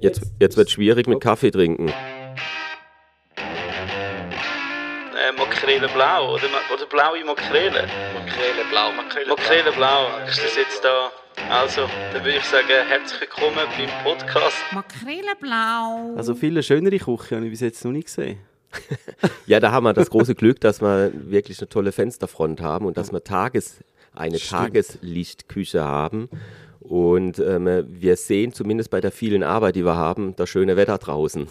Jetzt, jetzt wird es schwierig mit Kaffee trinken. Äh, Makrele blau oder, oder blaue Makrele? Makrele blau, Makrele, Makrele blau. Ist das jetzt da? Also, dann würde ich sagen, herzlich willkommen beim Podcast. Makrele blau. Also viele schönere Küche habe ich bis jetzt noch nicht gesehen. ja, da haben wir das große Glück, dass wir wirklich eine tolle Fensterfront haben und dass wir Tages, eine Stimmt. Tageslichtküche haben. Und ähm, wir sehen zumindest bei der vielen Arbeit, die wir haben, das schöne Wetter draußen.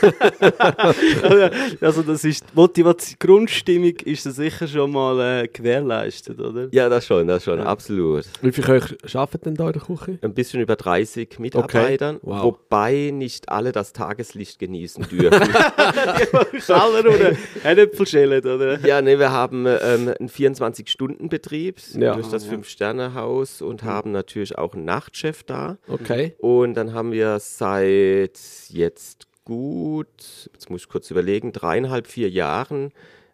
also das ist die Motivation, Grundstimmung ist das sicher schon mal äh, gewährleistet, oder? Ja, das schon, das schon, ja. absolut. Wie viele euch arbeiten denn da in der Küche? Ein bisschen über 30 Mitarbeitern, okay. wow. wobei nicht alle das Tageslicht genießen dürfen. Schaller oder Äpfelschälen, oder? Ja, ne, wir haben ähm, einen 24-Stunden-Betrieb ja. durch das Fünf-Sterne-Haus und mhm. haben natürlich auch einen Nachtchef da. Okay. Und dann haben wir seit jetzt gut, jetzt muss ich kurz überlegen, dreieinhalb, vier Jahren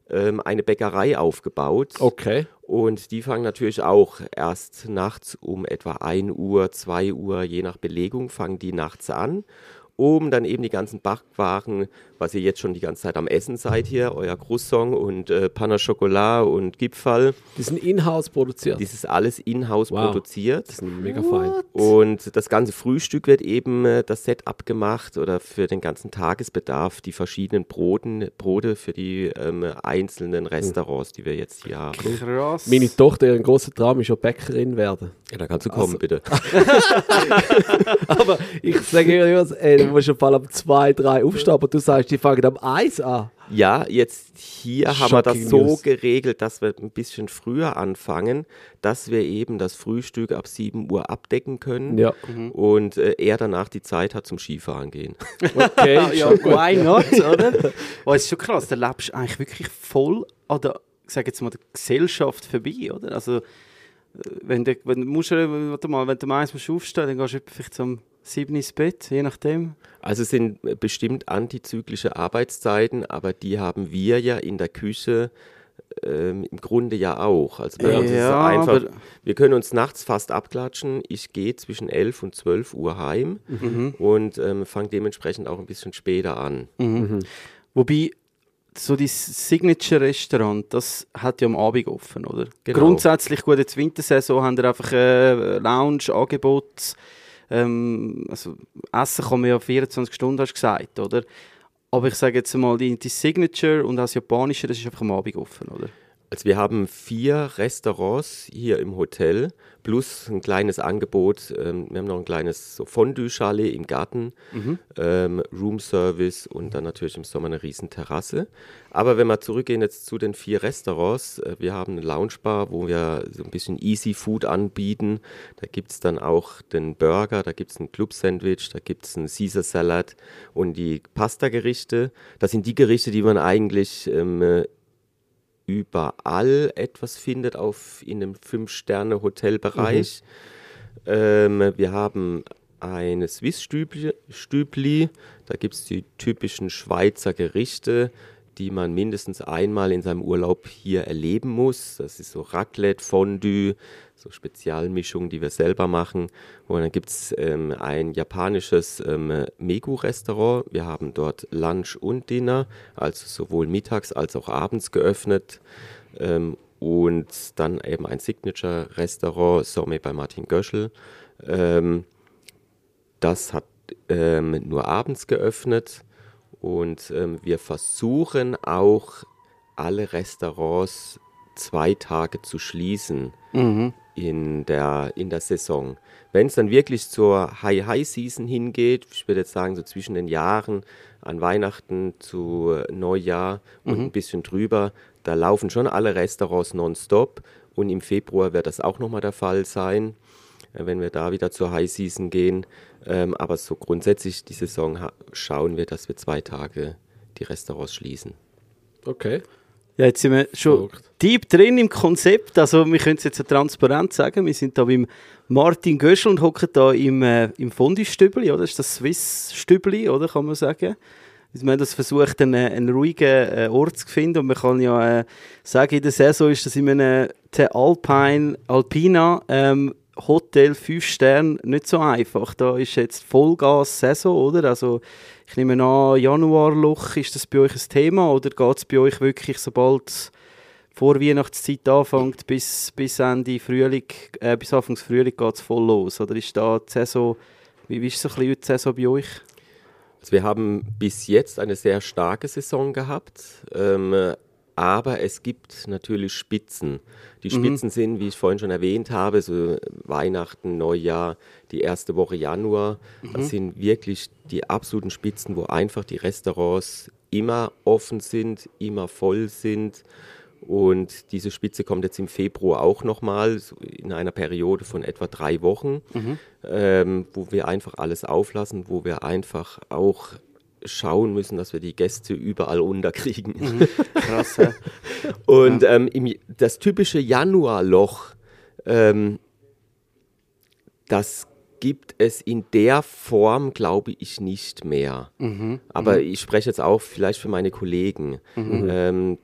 ähm, eine Bäckerei aufgebaut. Okay. Und die fangen natürlich auch erst nachts um etwa 1 Uhr, 2 Uhr, je nach Belegung, fangen die nachts an um dann eben die ganzen Backwaren, was ihr jetzt schon die ganze Zeit am Essen seid hier, euer Croissant und äh, Panna Chocolat und Gipfel. Die sind in-house produziert? Das ist alles in-house wow. produziert. Das ist mega fein. Und das ganze Frühstück wird eben äh, das Set abgemacht oder für den ganzen Tagesbedarf die verschiedenen Broten, Brote für die ähm, einzelnen Restaurants, die wir jetzt hier haben. Krass. Meine Tochter, ihren großen Traum ist ja Bäckerin werden. Ja, da kannst du kommen, also. bitte. Aber ich sage dir, ey, du musst auf allem zwei, drei aufstehen, aber du sagst, die fangen am Eis an. Ja, jetzt hier Shocking haben wir das so News. geregelt, dass wir ein bisschen früher anfangen, dass wir eben das Frühstück ab 7 Uhr abdecken können ja. mhm. und äh, er danach die Zeit hat zum Skifahren gehen. Okay, ja, why not, oder? Oh, es ist schon krass, da lebst du eigentlich wirklich voll an der, sag jetzt mal, der Gesellschaft vorbei, oder? Also, äh, wenn du, wenn, musst, warte mal, wenn du meins musst aufstehen, dann gehst du vielleicht zum sieben ins Bett, je nachdem? Also es sind bestimmt antizyklische Arbeitszeiten, aber die haben wir ja in der Küche ähm, im Grunde ja auch. Also bei uns ja, ist es einfach, wir können uns nachts fast abklatschen. Ich gehe zwischen 11 und 12 Uhr heim mhm. und ähm, fange dementsprechend auch ein bisschen später an. Mhm. Mhm. Wobei so das Signature-Restaurant, das hat ja am Abend offen, oder? Genau. Grundsätzlich, gut, jetzt Wintersaison haben wir einfach äh, Lounge, Angebot, ähm, also Essen kann man ja 24 Stunden, hast du gesagt, oder? Aber ich sage jetzt mal, die, die Signature und das Japanische, das ist einfach am Abend offen, oder? Also wir haben vier Restaurants hier im Hotel plus ein kleines Angebot. Ähm, wir haben noch ein kleines so Fondue-Chalet im Garten, mhm. ähm, Room-Service und dann natürlich im Sommer eine riesen Terrasse. Aber wenn wir zurückgehen jetzt zu den vier Restaurants, äh, wir haben eine Lounge-Bar, wo wir so ein bisschen Easy Food anbieten. Da gibt es dann auch den Burger, da gibt es ein Club-Sandwich, da gibt es einen Caesar Salad und die Pasta-Gerichte. Das sind die Gerichte, die man eigentlich ähm, überall etwas findet auf in einem Fünf-Sterne-Hotelbereich. Mhm. Ähm, wir haben eine Swiss-Stübli, da gibt es die typischen Schweizer Gerichte, die man mindestens einmal in seinem Urlaub hier erleben muss. Das ist so Raclette, Fondue, so Spezialmischungen, die wir selber machen. Und dann gibt es ähm, ein japanisches ähm, Megu-Restaurant. Wir haben dort Lunch und Dinner, also sowohl mittags als auch abends geöffnet. Ähm, und dann eben ein Signature-Restaurant, Somme bei Martin Göschel. Ähm, das hat ähm, nur abends geöffnet. Und ähm, wir versuchen auch alle Restaurants zwei Tage zu schließen mhm. in, der, in der Saison. Wenn es dann wirklich zur High-High-Season hingeht, ich würde jetzt sagen, so zwischen den Jahren an Weihnachten zu Neujahr und mhm. ein bisschen drüber, da laufen schon alle Restaurants nonstop. Und im Februar wird das auch nochmal der Fall sein, äh, wenn wir da wieder zur High Season gehen. Ähm, aber so grundsätzlich die Saison schauen wir, dass wir zwei Tage die Restaurants schließen. Okay. Ja, jetzt sind wir schon deep drin im Konzept. Also wir können es jetzt so transparent sagen. Wir sind da beim Martin Göschel und hocken da im, äh, im Fondi-Stübli, oder? Das ist das Swiss-Stübli, oder? Kann man sagen. Also wir haben das versucht, einen, einen ruhigen äh, Ort zu finden. Und man kann ja äh, sagen, in der Saison ist das in einem Alpine, Alpina ähm, Hotel 5 Sterne nicht so einfach. Da ist jetzt Vollgas-Saison, oder? Also ich nehme an, Januarloch, ist das bei euch ein Thema oder geht es bei euch wirklich, sobald vor Weihnachtszeit anfängt, bis, bis Ende Frühling, äh, bis Anfang Frühling geht es voll los? Oder ist da die Saison, wie, wie ist so ein bisschen die Saison bei euch? Also wir haben bis jetzt eine sehr starke Saison gehabt, ähm, aber es gibt natürlich Spitzen. Die Spitzen mhm. sind, wie ich vorhin schon erwähnt habe, so Weihnachten, Neujahr, die erste Woche Januar. Mhm. Das sind wirklich die absoluten Spitzen, wo einfach die Restaurants immer offen sind, immer voll sind. Und diese Spitze kommt jetzt im Februar auch nochmal in einer Periode von etwa drei Wochen, mhm. ähm, wo wir einfach alles auflassen, wo wir einfach auch schauen müssen, dass wir die Gäste überall unterkriegen. Mhm. Krass, ja. Und ja. Ähm, im, das typische Januarloch, ähm, das gibt es in der Form, glaube ich, nicht mehr. Mhm. Aber mhm. ich spreche jetzt auch vielleicht für meine Kollegen. Mhm. Ähm,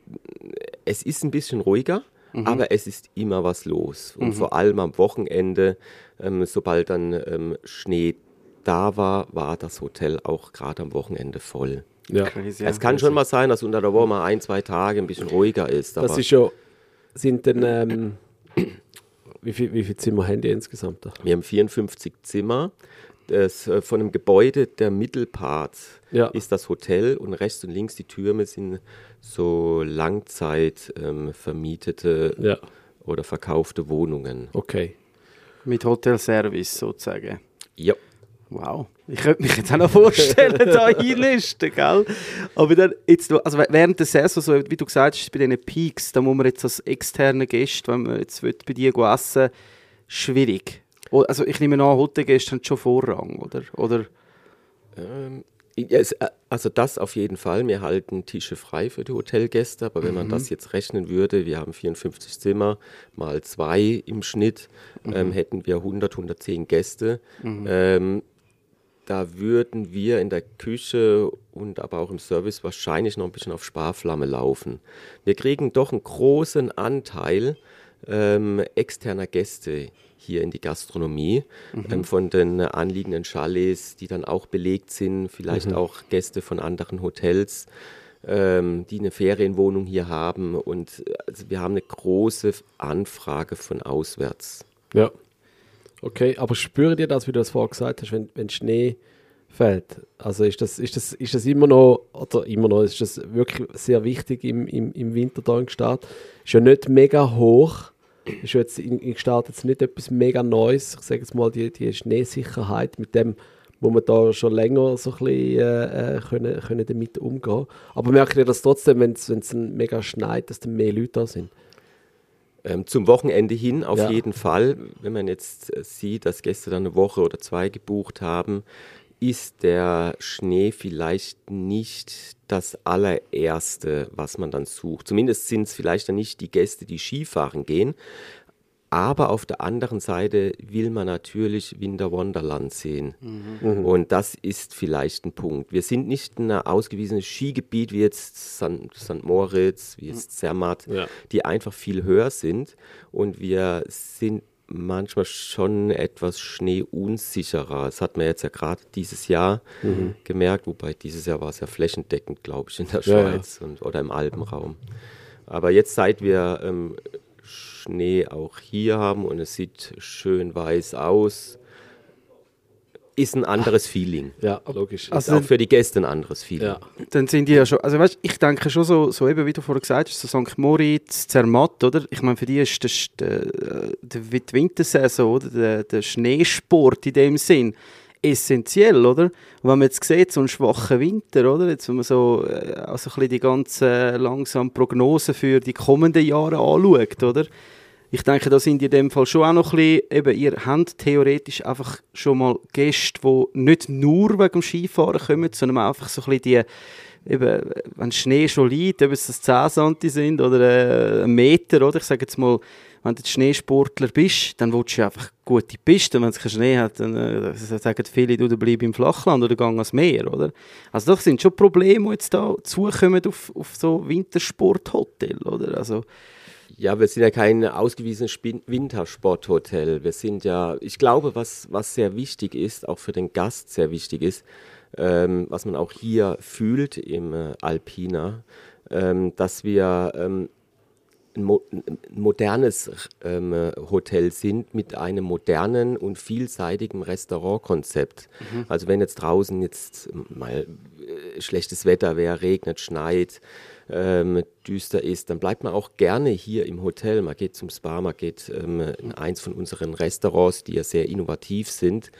es ist ein bisschen ruhiger, mhm. aber es ist immer was los. Und mhm. vor allem am Wochenende, ähm, sobald dann ähm, Schnee da war, war das Hotel auch gerade am Wochenende voll. Ja. Crazy, es kann schon mal sein, dass unter der Woche mal ein, zwei Tage ein bisschen ruhiger ist. das ist schon, sind denn, ähm, wie, viel, wie viele Zimmer haben die insgesamt da? Wir haben 54 Zimmer. Das, äh, von dem Gebäude, der Mittelpart ja. ist das Hotel und rechts und links die Türme sind so Langzeit ähm, vermietete ja. oder verkaufte Wohnungen. Okay. Mit Hotelservice sozusagen. Ja. Wow. Ich könnte mich jetzt auch noch vorstellen, da einlisten, gell? Aber dann jetzt, also während der Saison, so, wie du gesagt hast, bei diesen Peaks, da muss man jetzt als externe Gäste, wenn man jetzt bei dir essen schwierig. Also ich nehme an, Hotelgäste haben schon Vorrang, oder? oder? Ähm, also das auf jeden Fall. Wir halten Tische frei für die Hotelgäste, aber wenn mhm. man das jetzt rechnen würde, wir haben 54 Zimmer mal zwei im Schnitt, mhm. ähm, hätten wir 100, 110 Gäste. Mhm. Ähm, da würden wir in der Küche und aber auch im Service wahrscheinlich noch ein bisschen auf Sparflamme laufen. Wir kriegen doch einen großen Anteil ähm, externer Gäste hier in die Gastronomie mhm. ähm, von den anliegenden Chalets, die dann auch belegt sind, vielleicht mhm. auch Gäste von anderen Hotels, ähm, die eine Ferienwohnung hier haben. Und also wir haben eine große Anfrage von auswärts. Ja. Okay, aber spürt ihr das, wie du das vorher gesagt hast, wenn, wenn Schnee fällt? Also ist das, ist, das, ist das immer noch, oder immer noch, ist das wirklich sehr wichtig im, im, im Winter da in Stadt? Ist ja nicht mega hoch ist jetzt in, in Start jetzt nicht etwas mega Neues. Ich sage jetzt mal, die, die Schneesicherheit, mit dem wo man da schon länger so ein bisschen äh, äh können, können damit umgehen Aber merkt ihr das trotzdem, wenn es mega schneit, dass dann mehr Leute da sind? Ähm, zum Wochenende hin auf ja. jeden Fall. Wenn man jetzt äh, sieht, dass Gäste dann eine Woche oder zwei gebucht haben, ist der Schnee vielleicht nicht das allererste, was man dann sucht. Zumindest sind es vielleicht dann nicht die Gäste, die Skifahren gehen. Aber auf der anderen Seite will man natürlich Winter Wonderland sehen. Mhm. Und das ist vielleicht ein Punkt. Wir sind nicht ein ausgewiesenes Skigebiet wie jetzt St. Moritz, wie jetzt Zermatt, ja. die einfach viel höher sind. Und wir sind manchmal schon etwas schneeunsicherer. Das hat man jetzt ja gerade dieses Jahr mhm. gemerkt, wobei dieses Jahr war es ja flächendeckend, glaube ich, in der Schweiz ja, ja. Und, oder im Alpenraum. Aber jetzt, seit wir ähm, Schnee auch hier haben und es sieht schön weiß aus, ist ein anderes Feeling. Ja, logisch. Also ist auch für die Gäste ein anderes Feeling. Ja. Dann sind die ja schon, also weißt, ich denke schon so, so eben wie du vorher gesagt hast, so St. Moritz, Zermatt, oder? Ich meine, für die ist das, der, der, die Wintersaison, oder? Der, der Schneesport in dem Sinn essentiell, oder? Und wenn man jetzt sieht, so einen schwachen Winter, oder? Jetzt, wenn man so äh, also die ganzen langsam Prognosen für die kommenden Jahre anschaut, oder? ich denke, da sind in dem Fall schon auch noch ein bisschen, eben, ihr habt theoretisch einfach schon mal Gäste, die nicht nur wegen dem Skifahren kommen, sondern einfach so ein bisschen die, eben, wenn Schnee schon liegt, ob es 10 cm sind oder äh, ein Meter, oder? Ich sage jetzt mal, wenn du Schneesportler bist, dann willst du einfach gute Piste. Und wenn es keinen Schnee hat, dann äh, sagen viele, du bleib im Flachland oder geh ans Meer, oder? Also das sind schon Probleme, die jetzt da zukommen auf, auf so Wintersporthotel, oder? Also Ja, wir sind ja kein ausgewiesenes Wintersporthotel. Wir sind ja, ich glaube, was, was sehr wichtig ist, auch für den Gast sehr wichtig ist, ähm, was man auch hier fühlt im äh, Alpina, ähm, dass wir ähm, mo modernes ähm, Hotel sind mit einem modernen und vielseitigen Restaurantkonzept. Mhm. Also wenn jetzt draußen jetzt mal äh, schlechtes Wetter wäre, regnet, schneit, ähm, düster ist, dann bleibt man auch gerne hier im Hotel. Man geht zum Spa, man geht ähm, in eins von unseren Restaurants, die ja sehr innovativ sind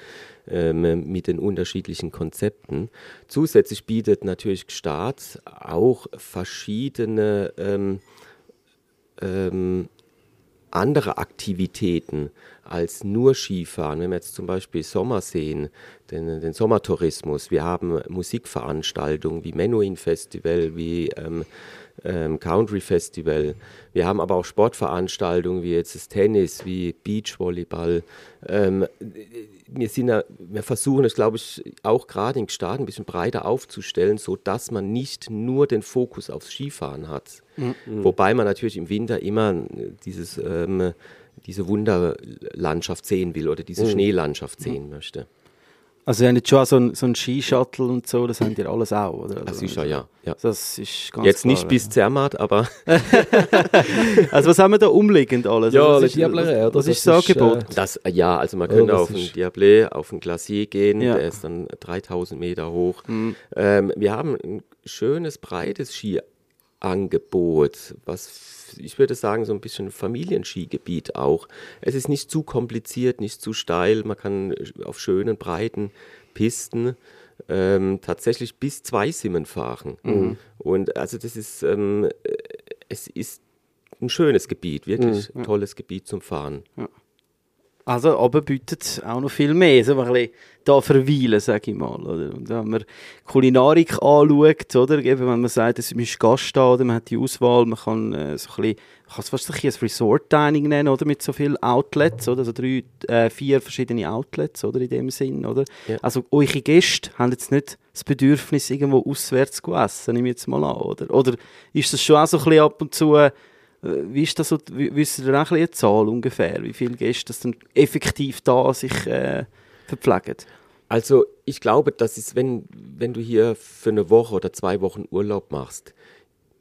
ähm, mit den unterschiedlichen Konzepten. Zusätzlich bietet natürlich Staat auch verschiedene ähm, andere Aktivitäten als nur Skifahren. Wenn wir jetzt zum Beispiel Sommer sehen, den, den Sommertourismus, wir haben Musikveranstaltungen wie Menuhin Festival, wie ähm, ähm, Country Festival. Wir haben aber auch Sportveranstaltungen wie jetzt das Tennis, wie Beachvolleyball. Ähm, wir, sind wir versuchen es, glaube ich, auch gerade in Gstaad ein bisschen breiter aufzustellen, sodass man nicht nur den Fokus aufs Skifahren hat. Mhm. Wobei man natürlich im Winter immer dieses, ähm, diese Wunderlandschaft sehen will oder diese mhm. Schneelandschaft sehen mhm. möchte. Also ihr habt schon so ein, so ein Ski-Shuttle und so, das habt ihr alles auch, oder? Also, sicher, ja. ja. Das ist ganz Jetzt klar, nicht bis Zermatt, aber... also was haben wir da umliegend alles? Ja, also, das, Diable, das, das, ist das Angebot. Äh, das, ja, also man könnte ja, auf den Diable, auf den Glacier gehen, ja. der ist dann 3000 Meter hoch. Mhm. Ähm, wir haben ein schönes, breites Skiangebot, was ich würde sagen, so ein bisschen Familienskigebiet auch. Es ist nicht zu kompliziert, nicht zu steil. Man kann auf schönen, breiten Pisten ähm, tatsächlich bis zwei Simmen fahren. Mhm. Und also das ist, ähm, es ist ein schönes Gebiet, wirklich mhm. tolles Gebiet zum Fahren. Ja. Also, aber bietet auch noch viel mehr, so ein bisschen da verweilen, sage ich mal. Oder? Und wenn man Kulinarik anschaut, oder? Eben, wenn man sagt, es ist Gast da, oder man hat die Auswahl, man kann äh, so ein bisschen, man kann es fast ein Resort-Dining nennen, oder? Mit so vielen Outlets, oder? Also drei, äh, vier verschiedene Outlets, oder? In dem Sinn, oder? Ja. Also, eure Gäste haben jetzt nicht das Bedürfnis, irgendwo auswärts zu essen, nehme ich jetzt mal an, oder? Oder ist das schon auch so ein bisschen ab und zu, äh, wie ist das so, wisst ihr auch eine Zahl ungefähr, wie viele Gäste das effektiv da sich äh, verpflegen? Also ich glaube, das ist, wenn, wenn du hier für eine Woche oder zwei Wochen Urlaub machst,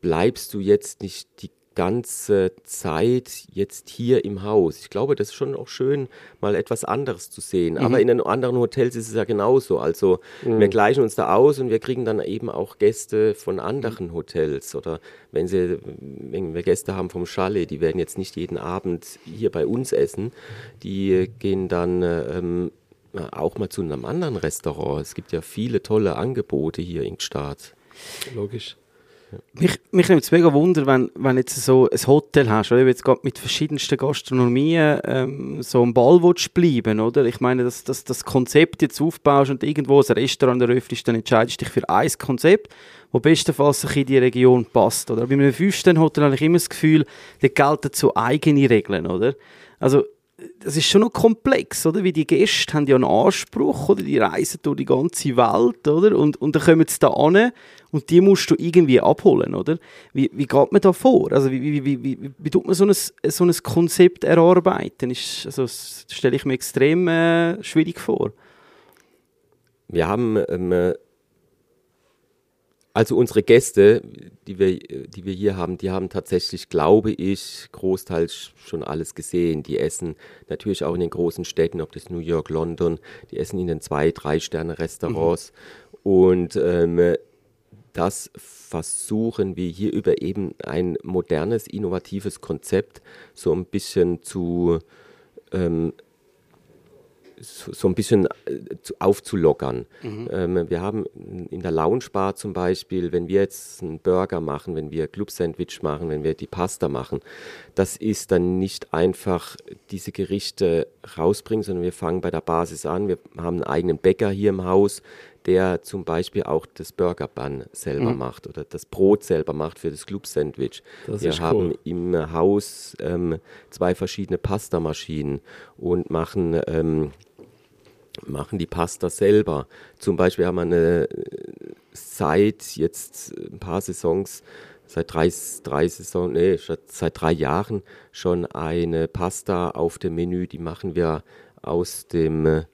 bleibst du jetzt nicht die ganze Zeit jetzt hier im Haus. Ich glaube, das ist schon auch schön, mal etwas anderes zu sehen. Mhm. Aber in den anderen Hotels ist es ja genauso. Also mhm. wir gleichen uns da aus und wir kriegen dann eben auch Gäste von anderen Hotels. Oder wenn, sie, wenn wir Gäste haben vom Chalet, die werden jetzt nicht jeden Abend hier bei uns essen. Die gehen dann ähm, auch mal zu einem anderen Restaurant. Es gibt ja viele tolle Angebote hier in Gstaad. Logisch. Mich, mich nimmt es mega Wunder, wenn, wenn jetzt so ein Hotel hast, oder jetzt gerade mit verschiedensten Gastronomien ähm, so am Ball willst bleiben, oder? Ich meine, dass, dass das Konzept jetzt aufbaust und irgendwo ein Restaurant eröffnest, dann entscheidest du dich für ein Konzept, das bestenfalls in die Region passt, oder? Bei einem Fünf-Sterne-Hotel habe ich immer das Gefühl, da gelten so eigene Regeln, oder? Also das ist schon noch komplex, oder? Wie die Gäste haben ja einen Anspruch, oder? Die reisen durch die ganze Welt, oder? Und, und dann kommen sie da an und die musst du irgendwie abholen, oder? Wie, wie geht man da vor? Also wie, wie, wie, wie, wie tut man so ein, so ein Konzept erarbeiten? Ist, also, das stelle ich mir extrem äh, schwierig vor. Wir haben ähm, also unsere Gäste, die wir, die wir hier haben, die haben tatsächlich, glaube ich, großteils schon alles gesehen. Die essen natürlich auch in den großen Städten, ob das New York, London, die essen in den zwei, drei Sterne Restaurants. Mhm. Und ähm, das versuchen wir hier über eben ein modernes, innovatives Konzept so ein bisschen zu ähm, so, ein bisschen äh, aufzulockern. Mhm. Ähm, wir haben in der Loungebar zum Beispiel, wenn wir jetzt einen Burger machen, wenn wir Club-Sandwich machen, wenn wir die Pasta machen, das ist dann nicht einfach diese Gerichte rausbringen, sondern wir fangen bei der Basis an. Wir haben einen eigenen Bäcker hier im Haus, der zum Beispiel auch das Burger Bun selber mhm. macht oder das Brot selber macht für das Club Sandwich. Das Wir haben cool. im Haus ähm, zwei verschiedene Pastamaschinen und machen ähm, machen die Pasta selber. Zum Beispiel haben wir eine seit jetzt ein paar Saisons seit drei, drei Saison, nee, seit drei Jahren schon eine Pasta auf dem Menü. Die machen wir aus dem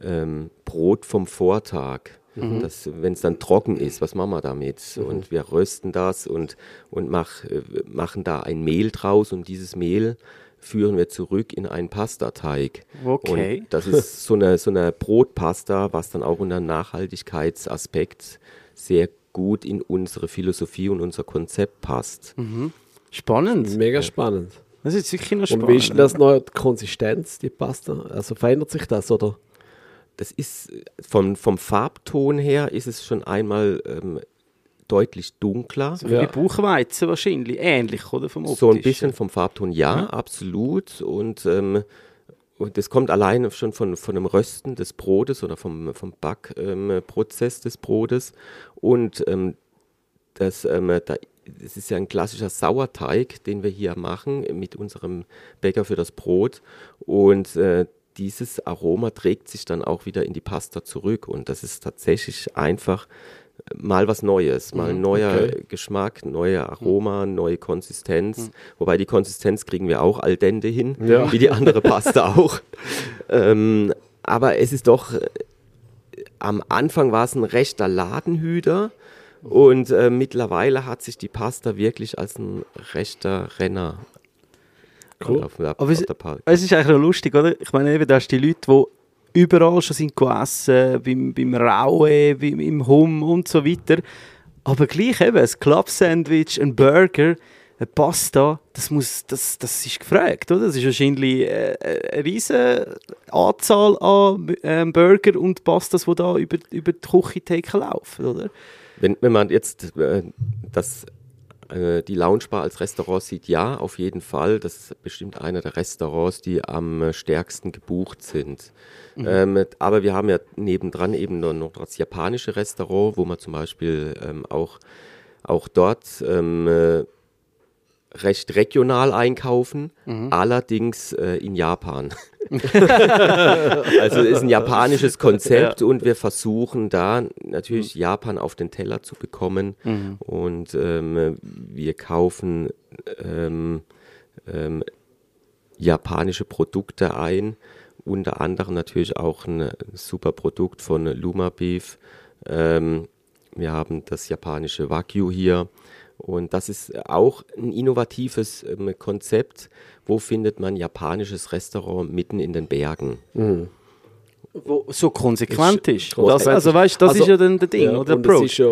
ähm, Brot vom Vortag. Mhm. Wenn es dann trocken ist, was machen wir damit? Mhm. Und wir rösten das und, und mach, äh, machen da ein Mehl draus und dieses Mehl führen wir zurück in einen Pastateig. Okay. Und das ist so eine, so eine Brotpasta, was dann auch unter Nachhaltigkeitsaspekt sehr gut in unsere Philosophie und unser Konzept passt. Mhm. Spannend. Mega spannend. Das ist sicher noch spannend. Und wie ist das neue Konsistenz, die Pasta? Also verändert sich das, oder? Das ist vom, vom Farbton her ist es schon einmal ähm, deutlich dunkler. So wie ja. Buchweizen wahrscheinlich, ähnlich, oder? Vom so ein bisschen vom Farbton, ja, ja. absolut. Und, ähm, und das kommt alleine schon von, von dem Rösten des Brotes oder vom, vom Backprozess ähm, des Brotes. Und ähm, das, ähm, da, das ist ja ein klassischer Sauerteig, den wir hier machen mit unserem Bäcker für das Brot. Und äh, dieses Aroma trägt sich dann auch wieder in die Pasta zurück. Und das ist tatsächlich einfach mal was Neues, mal ein mhm, neuer okay. Geschmack, neue Aroma, neue Konsistenz. Mhm. Wobei die Konsistenz kriegen wir auch al dente hin, ja. wie die andere Pasta auch. Ähm, aber es ist doch, äh, am Anfang war es ein rechter Ladenhüter und äh, mittlerweile hat sich die Pasta wirklich als ein rechter Renner Cool. Auf, auf, Aber es, es, ist eigentlich noch lustig, oder? Ich meine, eben, da hast die Leute, die überall schon sind gegessen, beim, beim Raue, beim, im Hum und so weiter. Aber gleich eben, ein Club-Sandwich, ein Burger, eine Pasta, das, muss, das, das ist gefragt, oder? Das ist wahrscheinlich äh, eine riesige Anzahl an äh, Burger und Pastas, die da über, über die Küchentheke laufen, oder? Wenn, wenn man jetzt äh, das äh, die Loungebar als Restaurant sieht, ja, auf jeden Fall. Das ist bestimmt einer der Restaurants, die am äh, stärksten gebucht sind. Mhm. Ähm, aber wir haben ja nebendran eben noch das japanische Restaurant, wo man zum Beispiel ähm, auch, auch dort ähm, äh, recht regional einkaufen, mhm. allerdings äh, in Japan. also ist ein japanisches Konzept ja. und wir versuchen da natürlich mhm. Japan auf den Teller zu bekommen mhm. und ähm, wir kaufen ähm, ähm, japanische Produkte ein, unter anderem natürlich auch ein super Produkt von Luma Beef. Ähm, wir haben das japanische Wagyu hier und das ist auch ein innovatives ähm, Konzept. Wo findet man japanisches Restaurant mitten in den Bergen? Mhm. Wo so konsequent ist. ist. Das, also weißt, das also, ist ja dann der Ding, ja, oder? Der Approach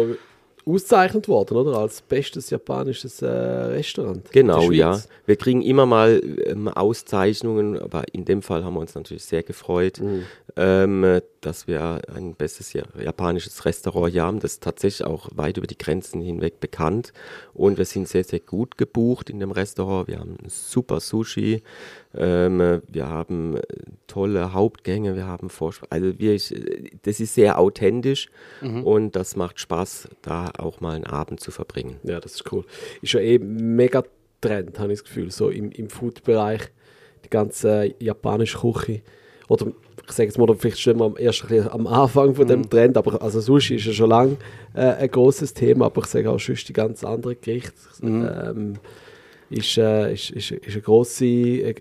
ausgezeichnet worden, oder? Als bestes japanisches äh, Restaurant. Genau, ja. Wir kriegen immer mal ähm, Auszeichnungen, aber in dem Fall haben wir uns natürlich sehr gefreut, mhm. ähm, dass wir ein bestes japanisches Restaurant hier haben. Das ist tatsächlich auch weit über die Grenzen hinweg bekannt. Und wir sind sehr, sehr gut gebucht in dem Restaurant. Wir haben super Sushi. Ähm, wir haben äh, tolle Hauptgänge, wir haben Vorspeise. Also wir, das ist sehr authentisch mhm. und das macht Spaß, da auch mal einen Abend zu verbringen. Ja, das ist cool. Ist ja eh mega Trend, habe ich das Gefühl, so im, im Food-Bereich, die ganze japanische Küche. Oder ich sage jetzt mal, vielleicht stehen wir erst am Anfang von dem mhm. Trend, aber also Sushi ist ja schon lange äh, ein großes Thema, aber ich sage auch schon die ganz andere Gerichte. Mhm. Ähm, ist, äh, ist, ist, ist eine grosse,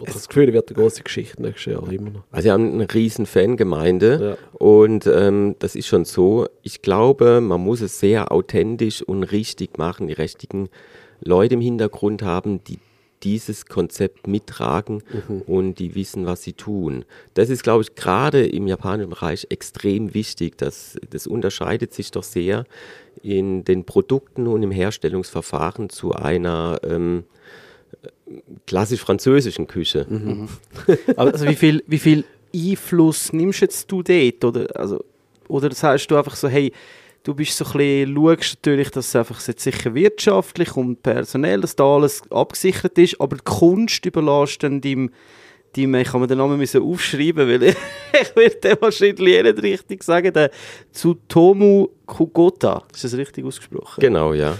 oder das Gefühl, wird eine große Geschichte nächstes Jahr immer noch. Also wir haben eine riesen Fangemeinde ja. und ähm, das ist schon so. Ich glaube, man muss es sehr authentisch und richtig machen, die richtigen Leute im Hintergrund haben, die dieses Konzept mittragen mhm. und die wissen, was sie tun. Das ist, glaube ich, gerade im japanischen Bereich extrem wichtig. Das, das unterscheidet sich doch sehr in den Produkten und im Herstellungsverfahren zu einer ähm, klassisch französischen Küche. Mhm. also wie viel, wie viel Einfluss nimmst jetzt du dort? Oder, also, oder sagst du einfach so, hey, du bist so ein bisschen, schaust natürlich, dass es einfach jetzt sicher wirtschaftlich und personell, dass da alles abgesichert ist, aber die Kunst überlässt dann deinem, deinem ich kann mir den Namen müssen aufschreiben, weil ich, ich werde wahrscheinlich nicht richtig sagen, der Tsutomu Kugota, ist das richtig ausgesprochen? Genau, ja.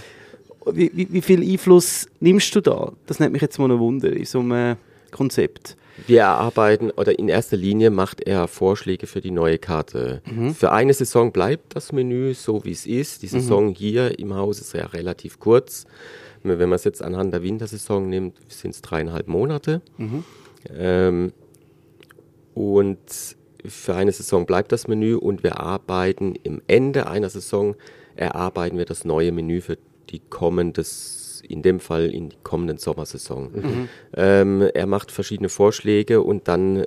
Wie, wie, wie, viel Einfluss nimmst du da? Das nimmt mich jetzt mal ein Wunder in so einem Konzept. Wir erarbeiten, oder in erster Linie macht er Vorschläge für die neue Karte. Mhm. Für eine Saison bleibt das Menü so, wie es ist. Die Mhm. Saison hier im Haus ist ja relativ kurz. Wenn man es jetzt anhand der Wintersaison nimmt, sind es dreieinhalb Monate. Mhm. Ähm, und für eine Saison bleibt das Menü und wir arbeiten im Ende einer Saison, erarbeiten wir das neue Menü für die in dem Fall in die kommenden Sommersaison. Ähm, er macht verschiedene Vorschläge und dann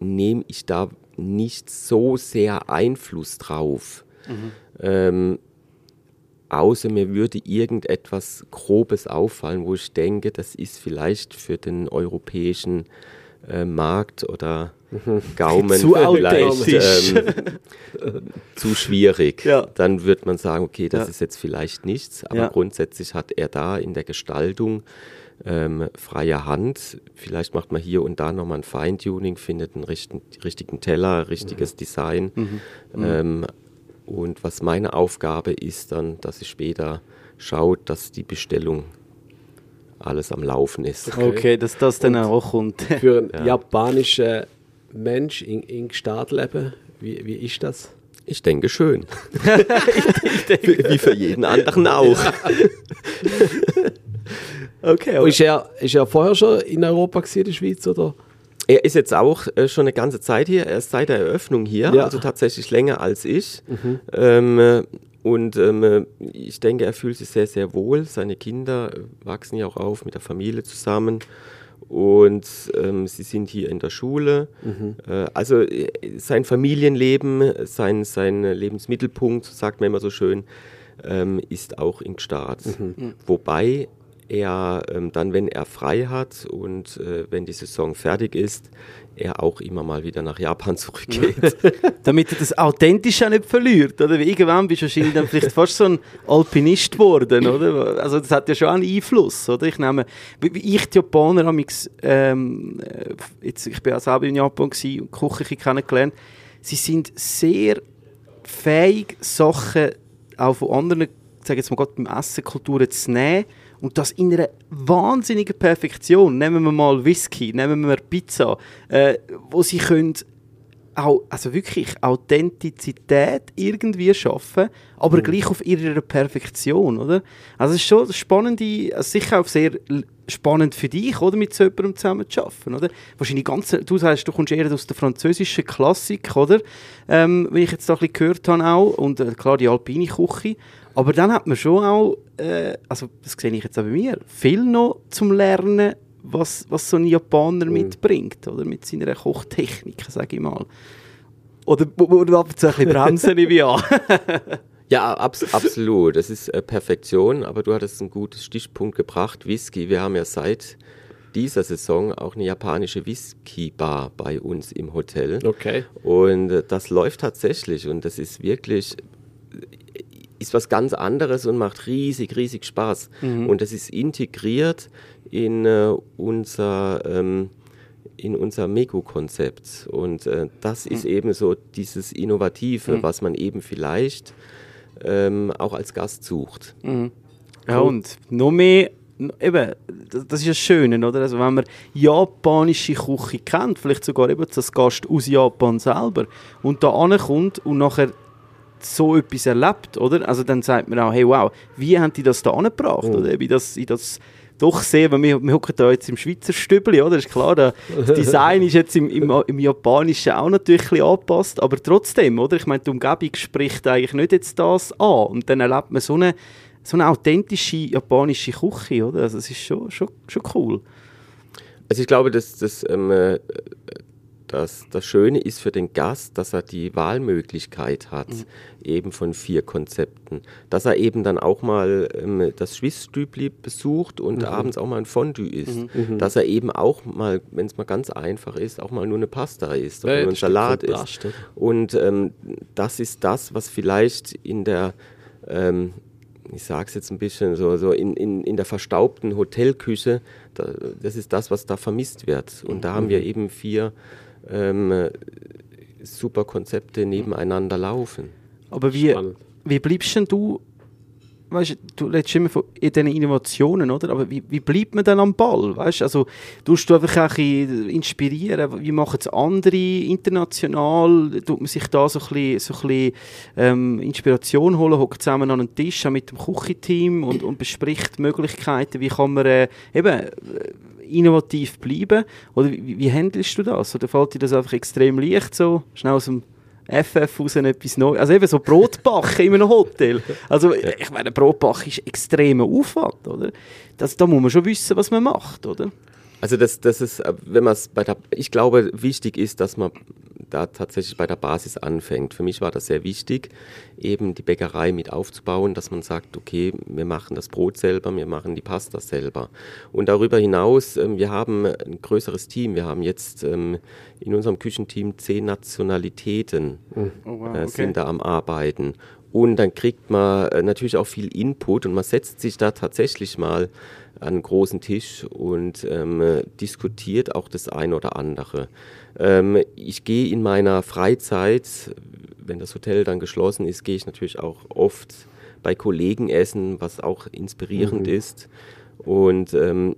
nehme ich da nicht so sehr Einfluss drauf. Ähm, außer mir würde irgendetwas Grobes auffallen, wo ich denke, das ist vielleicht für den europäischen äh, Markt oder Gaumen Zu vielleicht ähm, zu schwierig. Ja. Dann wird man sagen, okay, das Ja. ist jetzt vielleicht nichts, aber Ja. grundsätzlich hat er da in der Gestaltung ähm, freie Hand. Vielleicht macht man hier und da nochmal ein Feintuning, findet einen richten, richtigen Teller, richtiges Design. Ähm, und was meine Aufgabe ist dann, dass ich später schaue, dass die Bestellung alles am Laufen ist. Okay, dass das dann auch kommt. Für einen japanischen Mensch in, in Stadtleben, wie, wie ist das? Ich denke schön. Wie für jeden anderen auch. Okay, Und ist, er, ist er vorher schon in Europa gewesen, in der Schweiz, oder? Er ist jetzt auch äh, schon eine ganze Zeit hier, er ist seit der Eröffnung hier, Ja. also tatsächlich länger als ich. Ähm, äh, und ähm, äh, ich denke, er fühlt sich sehr, sehr wohl. Seine Kinder wachsen ja auch auf mit der Familie zusammen. Und ähm, sie sind hier in der Schule. Äh, also äh, sein Familienleben, sein, sein Lebensmittelpunkt, sagt man immer so schön, ähm, ist auch in Gstaad. Wobei er ähm, dann, wenn er frei hat und äh, wenn die Saison fertig ist, er auch immer mal wieder nach Japan zurückgeht. Damit er das authentisch auch nicht verliert, oder? Irgendwann bist du wahrscheinlich dann vielleicht fast so ein Alpinist geworden, oder? Also das hat ja schon einen Einfluss, oder? Ich nehme, ich die Japaner amix, ähm, äh, jetzt, ich bin auch selber in Japan und bisschen kennengelernt, sie sind sehr fähig, Sachen auch von anderen, sage jetzt mal gerade beim Essen, Kulturen zu nehmen und das in einer wahnsinnigen Perfektion. Nehmen wir mal Whisky, nehmen wir Pizza, äh, wo sie können auch, also wirklich Authentizität irgendwie schaffen, aber gleich auf ihrer Perfektion, oder? Also es ist schon spannend, also sicher auch sehr spannend für dich, oder, mit so jemandem zusammen zu arbeiten, oder? Wahrscheinlich ganz, du sagst, du kommst eher aus der französischen Klassik, oder? Ähm, wie ich jetzt da ein bisschen gehört habe auch, und äh, klar die alpine Küche, aber dann hat man schon auch, äh, also das sehe ich jetzt auch bei mir, viel noch zum Lernen, was, was so ein Japaner mitbringt, oder? Mit seiner Kochtechnik, sage ich mal. Oder wo wo du ab und zu ein bisschen bremsen, ich an. Ja, abs absolut. Das ist äh, Perfektion, aber du hattest einen guten Stichpunkt gebracht. Whisky. Wir haben ja seit dieser Saison auch eine japanische Whisky-Bar bei uns im Hotel. Okay. Und äh, das läuft tatsächlich und das ist wirklich ist was ganz anderes und macht riesig, riesig Spaß. Und das ist integriert in äh, unser ähm, in unser Mego-Konzept. Und äh, das ist eben so dieses Innovative, was man eben vielleicht ähm, auch als Gast sucht. Ja, und noch mehr, eben, das, das ist das Schöne, oder? Also, wenn man japanische Küche kennt, vielleicht sogar eben das Gast aus Japan selber, und da ankommt und nachher so etwas erlebt, oder? Also dann sagt man auch, hey, wow, wie haben die das da angebracht, oder? Wie das, ich das doch sehe, weil wir, wir hocken da jetzt im Schweizer Stübli, oder? Ist klar, da, das Design ist jetzt im, im, im Japanischen auch natürlich ein bisschen angepasst, aber trotzdem, oder? Ich meine, die Umgebung spricht eigentlich nicht jetzt das an und dann erlebt man so eine, so eine authentische japanische Küche, oder? Also es ist schon, schon, schon cool. Also ich glaube, dass das, ähm, äh, das, das Schöne ist für den Gast, dass er die Wahlmöglichkeit hat, eben von vier Konzepten. Dass er eben dann auch mal ähm, das Schwissstübli besucht und abends auch mal ein Fondue isst. Dass er eben auch mal, wenn es mal ganz einfach ist, auch mal nur eine Pasta isst oder Ja, ein Salat isst. Und ähm, das ist das, was vielleicht in der ähm, ich sage es jetzt ein bisschen so, so in, in, in der verstaubten Hotelküche, da, das ist das, was da vermisst wird. Und da haben wir eben vier ähm, äh, super Konzepte nebeneinander laufen. Aber wie, Spannend. wie bleibst denn du weißt, du redest immer von diesen Innovationen, oder? Aber wie, wie bleibt man dann am Ball? Weißt? Also, tust du einfach auch ein inspirieren? Wie machen es andere international? Tut man sich da so ein bisschen, so ein bisschen ähm, Inspiration holen, hockt zusammen an einen Tisch auch mit dem Küchenteam und, und bespricht Möglichkeiten, wie kann man äh, eben innovativ bleiben? Oder wie, wie handelst du das? Oder fällt dir das einfach extrem leicht so, schnell aus dem FF raus etwas Neues. Also eben so Brotbacken in einem Hotel. Also ich meine, Brotbacken ist extremer Aufwand, oder? Das, da muss man schon wissen, was man macht, oder? Also das, das ist, äh, wenn man es bei der, ich glaube, wichtig ist, dass man da tatsächlich bei der Basis anfängt. Für mich war das sehr wichtig, eben die Bäckerei mit aufzubauen, dass man sagt, okay, wir machen das Brot selber, wir machen die Pasta selber. Und darüber hinaus, ähm, wir haben ein größeres Team. Wir haben jetzt ähm, in unserem Küchenteam zehn Nationalitäten Oh, wow, äh, okay. sind da am Arbeiten. Und dann kriegt man äh, natürlich auch viel Input und man setzt sich da tatsächlich mal an einen großen Tisch und ähm, äh, diskutiert auch das eine oder andere. Ähm, ich gehe in meiner Freizeit, wenn das Hotel dann geschlossen ist, gehe ich natürlich auch oft bei Kollegen essen, was auch inspirierend ist. Und ähm,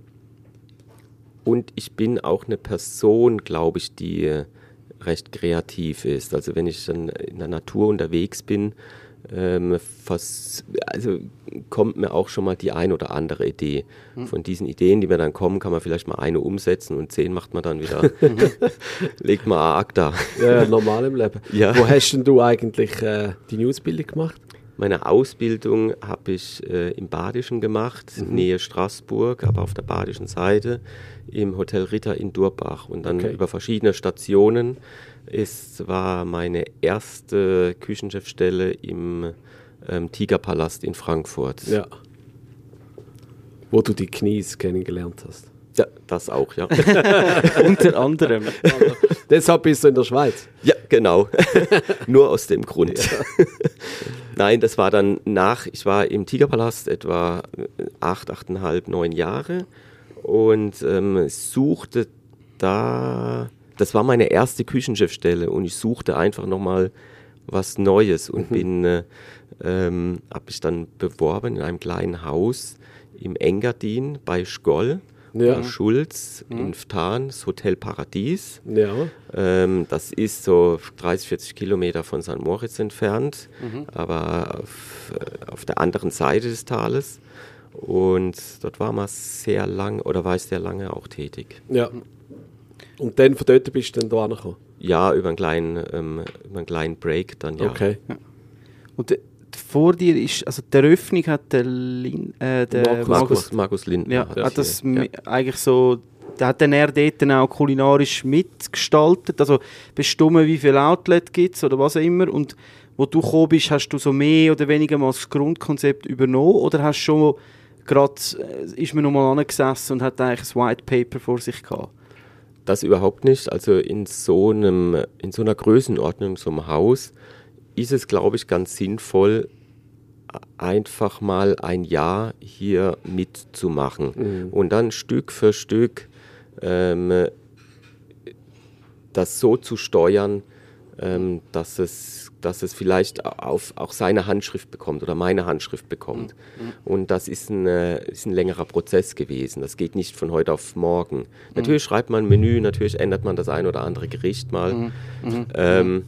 und ich bin auch eine Person, glaube ich, die äh, recht kreativ ist. Also wenn ich dann in der Natur unterwegs bin, ähm, also kommt mir auch schon mal die ein oder andere Idee. Von diesen Ideen, die mir dann kommen, kann man vielleicht mal eine umsetzen und zehn macht man dann wieder, legt man ad acta. Ja, normal im Leben. Ja. Wo hast denn du eigentlich äh, deine Ausbildung gemacht? Meine Ausbildung habe ich äh, im Badischen gemacht, Mhm. Nähe Straßburg, aber auf der badischen Seite im Hotel Ritter in Durbach und dann Okay. über verschiedene Stationen. Es war meine erste Küchenchefstelle im ähm, Tigerpalast in Frankfurt. Ja. Wo du die Knies kennengelernt hast. Ja, das auch, ja. Unter anderem. Deshalb bist du in der Schweiz. Ja, genau. Nur aus dem Grund. Nein, das war dann nach, ich war im Tigerpalast etwa äh, acht, achteinhalb, neun Jahre und ähm, suchte da, das war meine erste Küchenchefstelle und ich suchte einfach nochmal was Neues und bin, äh, ähm, habe mich dann beworben in einem kleinen Haus im Engadin bei Scholl. Ja. Schulz in Ftan, das Hotel Paradies. Ja. Ähm, das ist so 30, 40 Kilometer von St. Moritz entfernt, aber auf, äh, auf der anderen Seite des Tales. Und dort war man sehr lang oder war ich sehr lange auch tätig. Ja. Und dann von dort bist du dann da angekommen. Ja, über einen kleinen, ähm, über einen kleinen Break dann ja. Okay. Und äh, vor dir ist, also die Eröffnung hat der, Lin, äh, der Markus- Markus, Markus Lindner. Ja, hat hat das mi- eigentlich so, der hat dann er dort dann auch kulinarisch mitgestaltet, also bestimmen, wie viel Outlet gibt es oder was auch immer und wo du gekommen bist, hast du so mehr oder weniger mal das Grundkonzept übernommen oder hast schon gerade, äh, ist man nochmal angesessen und hat eigentlich ein White Paper vor sich gehabt? Das überhaupt nicht. Also in so einem, in so einer Größenordnung, so einem Haus, ist es, glaube ich, ganz sinnvoll, einfach mal ein Jahr hier mitzumachen und dann Stück für Stück ähm, das so zu steuern, ähm, dass, es, dass es vielleicht auf, auch seine Handschrift bekommt oder meine Handschrift bekommt. Und das ist ein, äh, ist ein längerer Prozess gewesen. Das geht nicht von heute auf morgen. Natürlich schreibt man ein Menü, natürlich ändert man das ein oder andere Gericht mal. Ähm,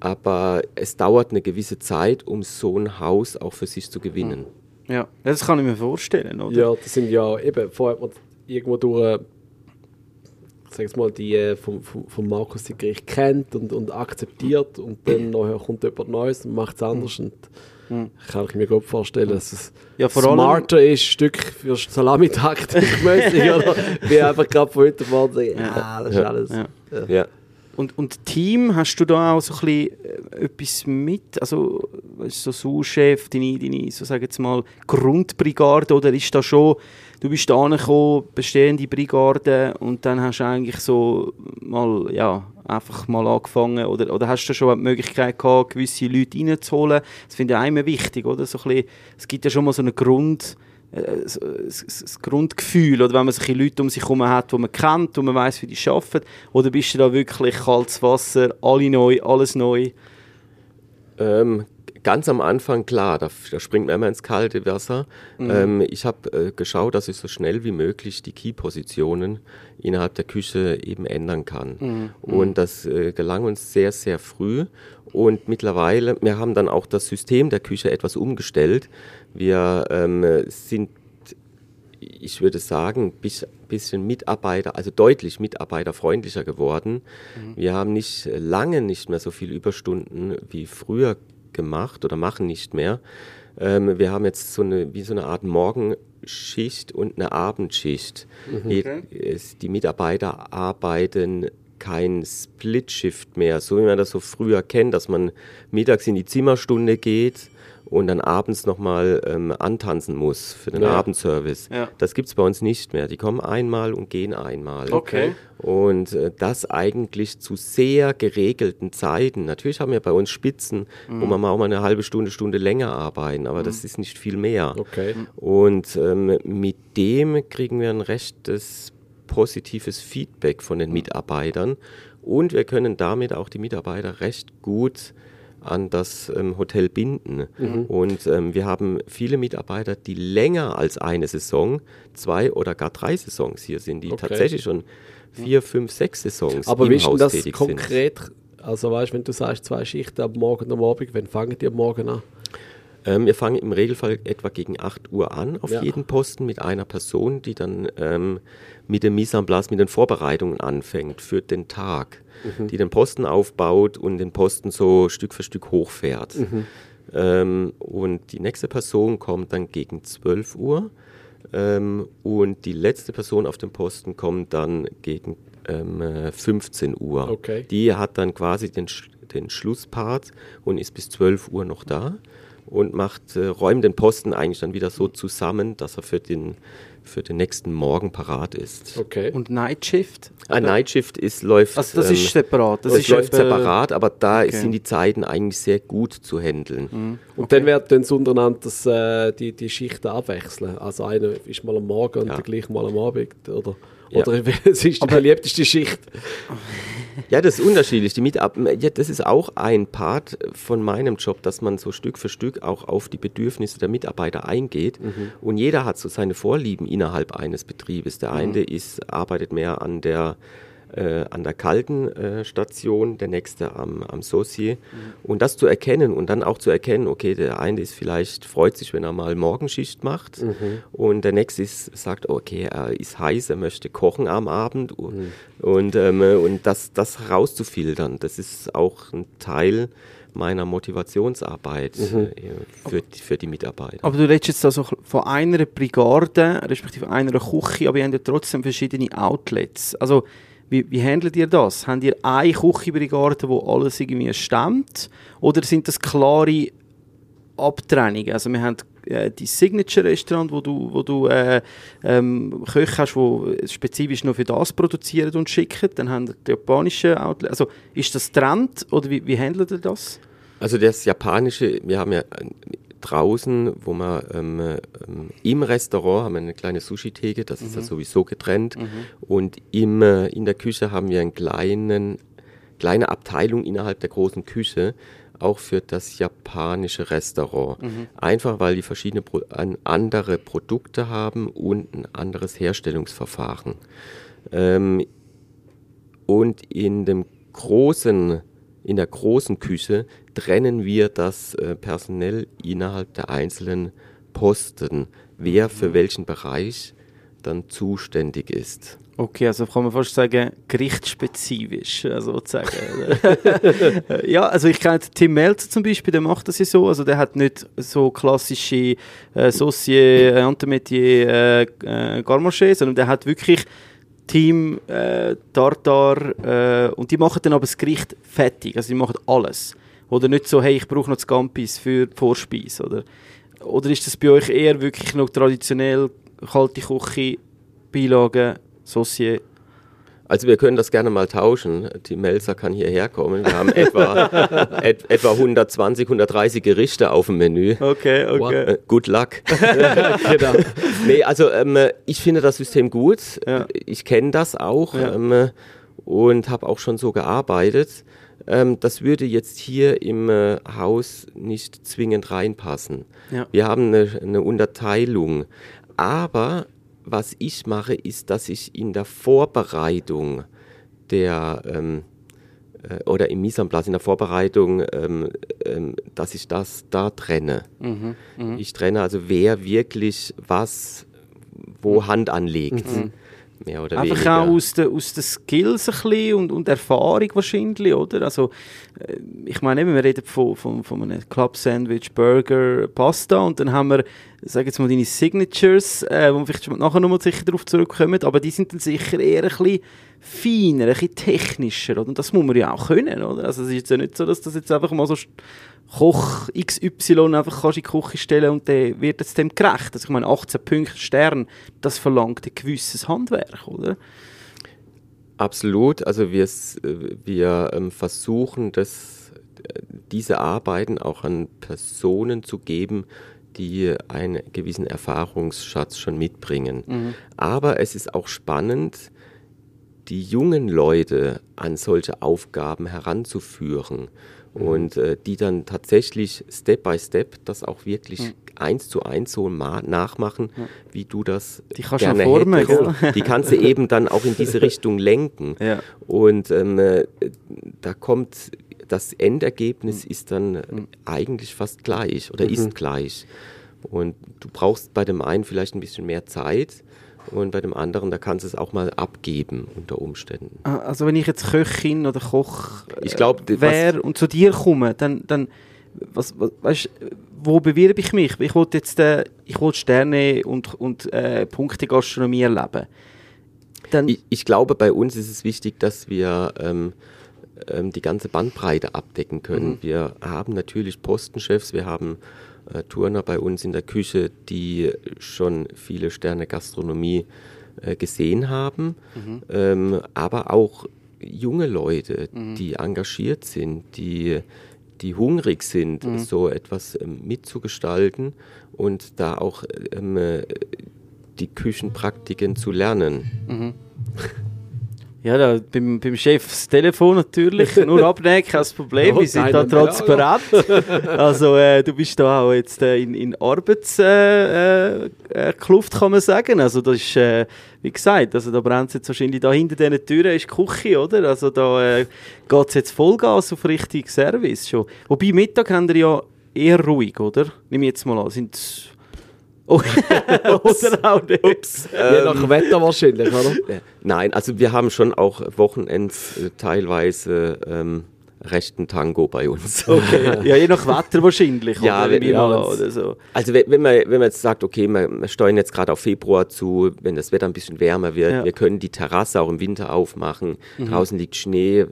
aber es dauert eine gewisse Zeit, um so ein Haus auch für sich zu gewinnen. Ja, das kann ich mir vorstellen, oder? Ja, das sind ja eben, vorher hat man irgendwo durch, sag jetzt mal, die äh, vom, vom, vom Markus die Gericht kennt und, und akzeptiert und dann nachher kommt jemand Neues und macht es anders und kann ich mir gut vorstellen, dass es Ja, vor allem- smarter ist, Stück für Salamitaktik mäßig oder wie einfach gerade von heute morgen sagen, ja, das ist alles. Ja. Ja. Und, und Team, hast du da auch so ein bisschen äh, etwas mit? Also, so Sous-Chef, deine, deine, so sag jetzt mal, Grundbrigade, oder ist da schon, du bist da angekommen, bestehende Brigade, und dann hast du eigentlich so mal, ja, einfach mal angefangen, oder, oder hast du schon die Möglichkeit gehabt, gewisse Leute reinzuholen? Das finde ich auch immer wichtig, oder? So ein bisschen, es gibt ja schon mal so einen Grund, das das Grundgefühl, oder wenn man solche Leute um sich herum hat, die man kennt, wo man weiß, wie die arbeiten, oder bist du da wirklich kaltes Wasser, alle neu, alles neu? Ähm, ganz am Anfang, klar, da, da springt man immer ins kalte Wasser. Mhm. Ähm, ich habe äh, geschaut, dass ich so schnell wie möglich die Key-Positionen innerhalb der Küche eben ändern kann. Mhm. Und das äh, gelang uns sehr, sehr früh. Und mittlerweile, wir haben dann auch das System der Küche etwas umgestellt. Wir ähm, sind ich würde sagen, ein bisschen Mitarbeiter, also deutlich mitarbeiterfreundlicher geworden. Mhm. Wir haben nicht lange nicht mehr so viele Überstunden wie früher gemacht oder machen nicht mehr. Ähm, wir haben jetzt so eine, wie so eine Art Morgenschicht und eine Abendschicht. Mhm. Die, die Mitarbeiter arbeiten kein Split-Shift mehr, so wie man das so früher kennt, dass man mittags in die Zimmerstunde geht und dann abends nochmal ähm, antanzen muss für den ja. Abendservice. Ja. Das gibt es bei uns nicht mehr. Die kommen einmal und gehen einmal. Okay. Und äh, das eigentlich zu sehr geregelten Zeiten. Natürlich haben wir bei uns Spitzen, mhm. wo wir mal auch mal eine halbe Stunde, Stunde länger arbeiten, aber mhm. das ist nicht viel mehr. Okay. Und ähm, mit dem kriegen wir ein rechtes positives Feedback von den. Mitarbeitern und wir können damit auch die Mitarbeiter recht gut an das ähm, Hotel binden. Mhm. Und ähm, wir haben viele Mitarbeiter, die länger als eine Saison, zwei oder gar drei Saisons hier sind, die okay. tatsächlich schon vier, fünf, sechs Saisons Aber im wie ist Haus das konkret? Sind. Also weißt, wenn du sagst zwei Schichten ab morgen und am Abend, wann fangen die am Morgen an? Ähm, wir fangen im Regelfall etwa gegen 8 Uhr an auf ja. jeden Posten mit einer Person, die dann ähm, mit dem Mise en place, mit den Vorbereitungen anfängt für den Tag mhm. die den Posten aufbaut und den Posten so Stück für Stück hochfährt. Mhm. Ähm, und die nächste Person kommt dann gegen 12 Uhr ähm, und die letzte Person auf dem Posten kommt dann gegen ähm, 15 Uhr. Okay. Die hat dann quasi den, den Schlusspart und ist bis 12 Uhr noch da und macht, äh, räumt den Posten eigentlich dann wieder so zusammen, dass er für den für den nächsten Morgen parat ist. Okay. Und Nightshift? Ein Nightshift ist, läuft. Also das ähm, ist separat. Das, das ist läuft separat, aber da okay. sind die Zeiten eigentlich sehr gut zu handeln. Mhm. Und okay. dann wird dann untereinander das, äh, die, die Schichten abwechseln. Also einer ist mal am Morgen und der gleich mal am Abend, oder? Oder ja. es ist die beliebteste Schicht? Ja, das ist unterschiedlich. Die Mitab ja, das ist auch ein Part von meinem Job, dass man so Stück für Stück auch auf die Bedürfnisse der Mitarbeiter eingeht. Mhm. Und jeder hat so seine Vorlieben innerhalb eines Betriebes. Der eine mhm. ist, arbeitet mehr an der äh, an der kalten äh, Station, der nächste am, am Saucier. Mhm. Und das zu erkennen und dann auch zu erkennen, okay, der eine ist vielleicht, freut sich, wenn er mal Morgenschicht macht mhm. und der nächste ist, sagt, okay, er ist heiß, er möchte kochen am Abend mhm. und, ähm, und das, das herauszufiltern, das ist auch ein Teil meiner Motivationsarbeit mhm. äh, für, für die Mitarbeiter. Aber du redest jetzt also von einer Brigade, respektive einer Küche, aber ihr habt ja trotzdem verschiedene Outlets. Also wie, wie handelt ihr das? Habt ihr eine Küchenbrigade, wo alles irgendwie stemmt? Oder sind das klare Abtrennungen? Also wir haben äh, die Signature-Restaurant, wo du, wo du äh, ähm, Köche hast, die spezifisch nur für das produzieren und schicken. Dann haben wir die japanischen Outlet. Also ist das Trend oder wie, wie handelt ihr das? Also das japanische, wir haben ja draußen, wo wir ähm, ähm, im Restaurant haben wir eine kleine Sushi-Theke, das mhm. ist ja sowieso getrennt. Mhm. Und im, äh, in der Küche haben wir eine kleinen, kleine Abteilung innerhalb der großen Küche, auch für das japanische Restaurant. Mhm. Einfach weil die verschiedene Pro andere Produkte haben und ein anderes Herstellungsverfahren. Ähm, und in dem großen in der großen Küche trennen wir das äh, personell innerhalb der einzelnen Posten, wer für mhm. welchen Bereich dann zuständig ist. Okay, also kann man fast sagen, gerichtsspezifisch, äh, sozusagen. ja, also ich kenne Tim Melzer zum Beispiel, der macht das ja so, also der hat nicht so klassische äh, Saucier, äh, äh, äh, Garmaché, sondern der hat wirklich Team äh, Tartar äh, und die machen dann aber das Gericht fertig, also die machen alles. Oder nicht so, hey, ich brauche noch das Gampis für die Vorspeise, oder? Oder ist das bei euch eher wirklich noch traditionell kalte Küche, Beilagen, Saucier, also wir können das gerne mal tauschen. Die Melzer kann hierher kommen. Wir haben etwa, et, etwa 120, 130 Gerichte auf dem Menü. Okay, okay. Äh, good luck. genau. Nee, also ähm, ich finde das System gut. Ja. Ich kenne das auch ja. ähm, und habe auch schon so gearbeitet. Ähm, das würde jetzt hier im äh, Haus nicht zwingend reinpassen. Ja. Wir haben eine, eine Unterteilung. Aber was ich mache, ist, dass ich in der Vorbereitung der ähm, äh, oder im Mise en place, in der Vorbereitung, ähm, ähm, dass ich das da trenne. Mhm. Ich trenne also, wer wirklich was wo Hand anlegt. Mehr oder Einfach weniger. auch aus den, aus den Skills ein bisschen und, und Erfahrung wahrscheinlich, oder? Also, äh, ich meine, wir reden von, von, von einem Club Sandwich, Burger, Pasta und dann haben wir, sag jetzt mal, deine Signatures, äh, wo wir vielleicht nachher nochmal sicher darauf zurückkommen, aber die sind dann sicher eher ein bisschen feiner, ein bisschen technischer, oder? Und das muss man ja auch können, oder? Also es ist ja nicht so, dass das jetzt einfach mal so Koch XY einfach kannst in die Küche stellen und dann wird es dem gerecht. Also ich meine, 18 Punkte Stern, das verlangt ein gewisses Handwerk, oder? Absolut. Also wir, wir ähm, versuchen, das, äh, diese Arbeiten auch an Personen zu geben, die einen gewissen Erfahrungsschatz schon mitbringen. Aber es ist auch spannend, die jungen Leute an solche Aufgaben heranzuführen und äh, die dann tatsächlich Step by Step das auch wirklich eins zu eins so ma- nachmachen, wie du das Die kannst du gerne formen, hättest. gell? Die kannst du eben dann auch in diese Richtung lenken. Ja. Und ähm, äh, da kommt das Endergebnis ist dann äh, eigentlich fast gleich oder ist gleich. Und du brauchst bei dem einen vielleicht ein bisschen mehr Zeit und bei dem anderen, da kannst du es auch mal abgeben unter Umständen. Ah, Also wenn ich jetzt Köchin oder Koch äh, Ich glaub, d- wäre und zu dir komme, dann, dann was, was, weißt, wo bewerbe ich mich? Ich wollte jetzt äh, ich wollte Sterne und, und äh, Punkte Gastronomie erleben. Dann, Ich, ich glaube, bei uns ist es wichtig, dass wir ähm, ähm, die ganze Bandbreite abdecken können. Wir haben natürlich Postenchefs, wir haben äh, Turner bei uns in der Küche, die schon viele Sterne Gastronomie äh, gesehen haben, ähm, aber auch junge Leute, die engagiert sind, die, die hungrig sind, so etwas ähm, mitzugestalten und da auch ähm, äh, die Küchenpraktiken zu lernen. ja, da, beim, beim Chef das Telefon natürlich, nur abnehmen, kein Problem, wir sind da transparent. Also äh, du bist da auch jetzt äh, in, in Arbeitskluft, äh, äh, Kluft, kann man sagen. Also das ist, äh, wie gesagt, also da brennt es jetzt wahrscheinlich da hinter diesen Türen ist die Küche, oder? Also da äh, geht es jetzt Vollgas auf richtig Service schon. Wobei Mittag haben wir ja eher ruhig, oder? Nehme ich jetzt mal an, sind oder auch nicht. Je nach Wetter wahrscheinlich, oder? Nein, also wir haben schon auch Wochenends äh, teilweise ähm, rechten Tango bei uns. Ja, je nach Wetter wahrscheinlich, Ja, oder? wenn- ja, oder so. Also wenn, wenn, man, wenn man jetzt sagt, okay, wir, wir steuern jetzt gerade auf Februar zu, wenn das Wetter ein bisschen wärmer wird, Ja. Mhm. wir können die Terrasse auch im Winter aufmachen, draußen liegt Schnee,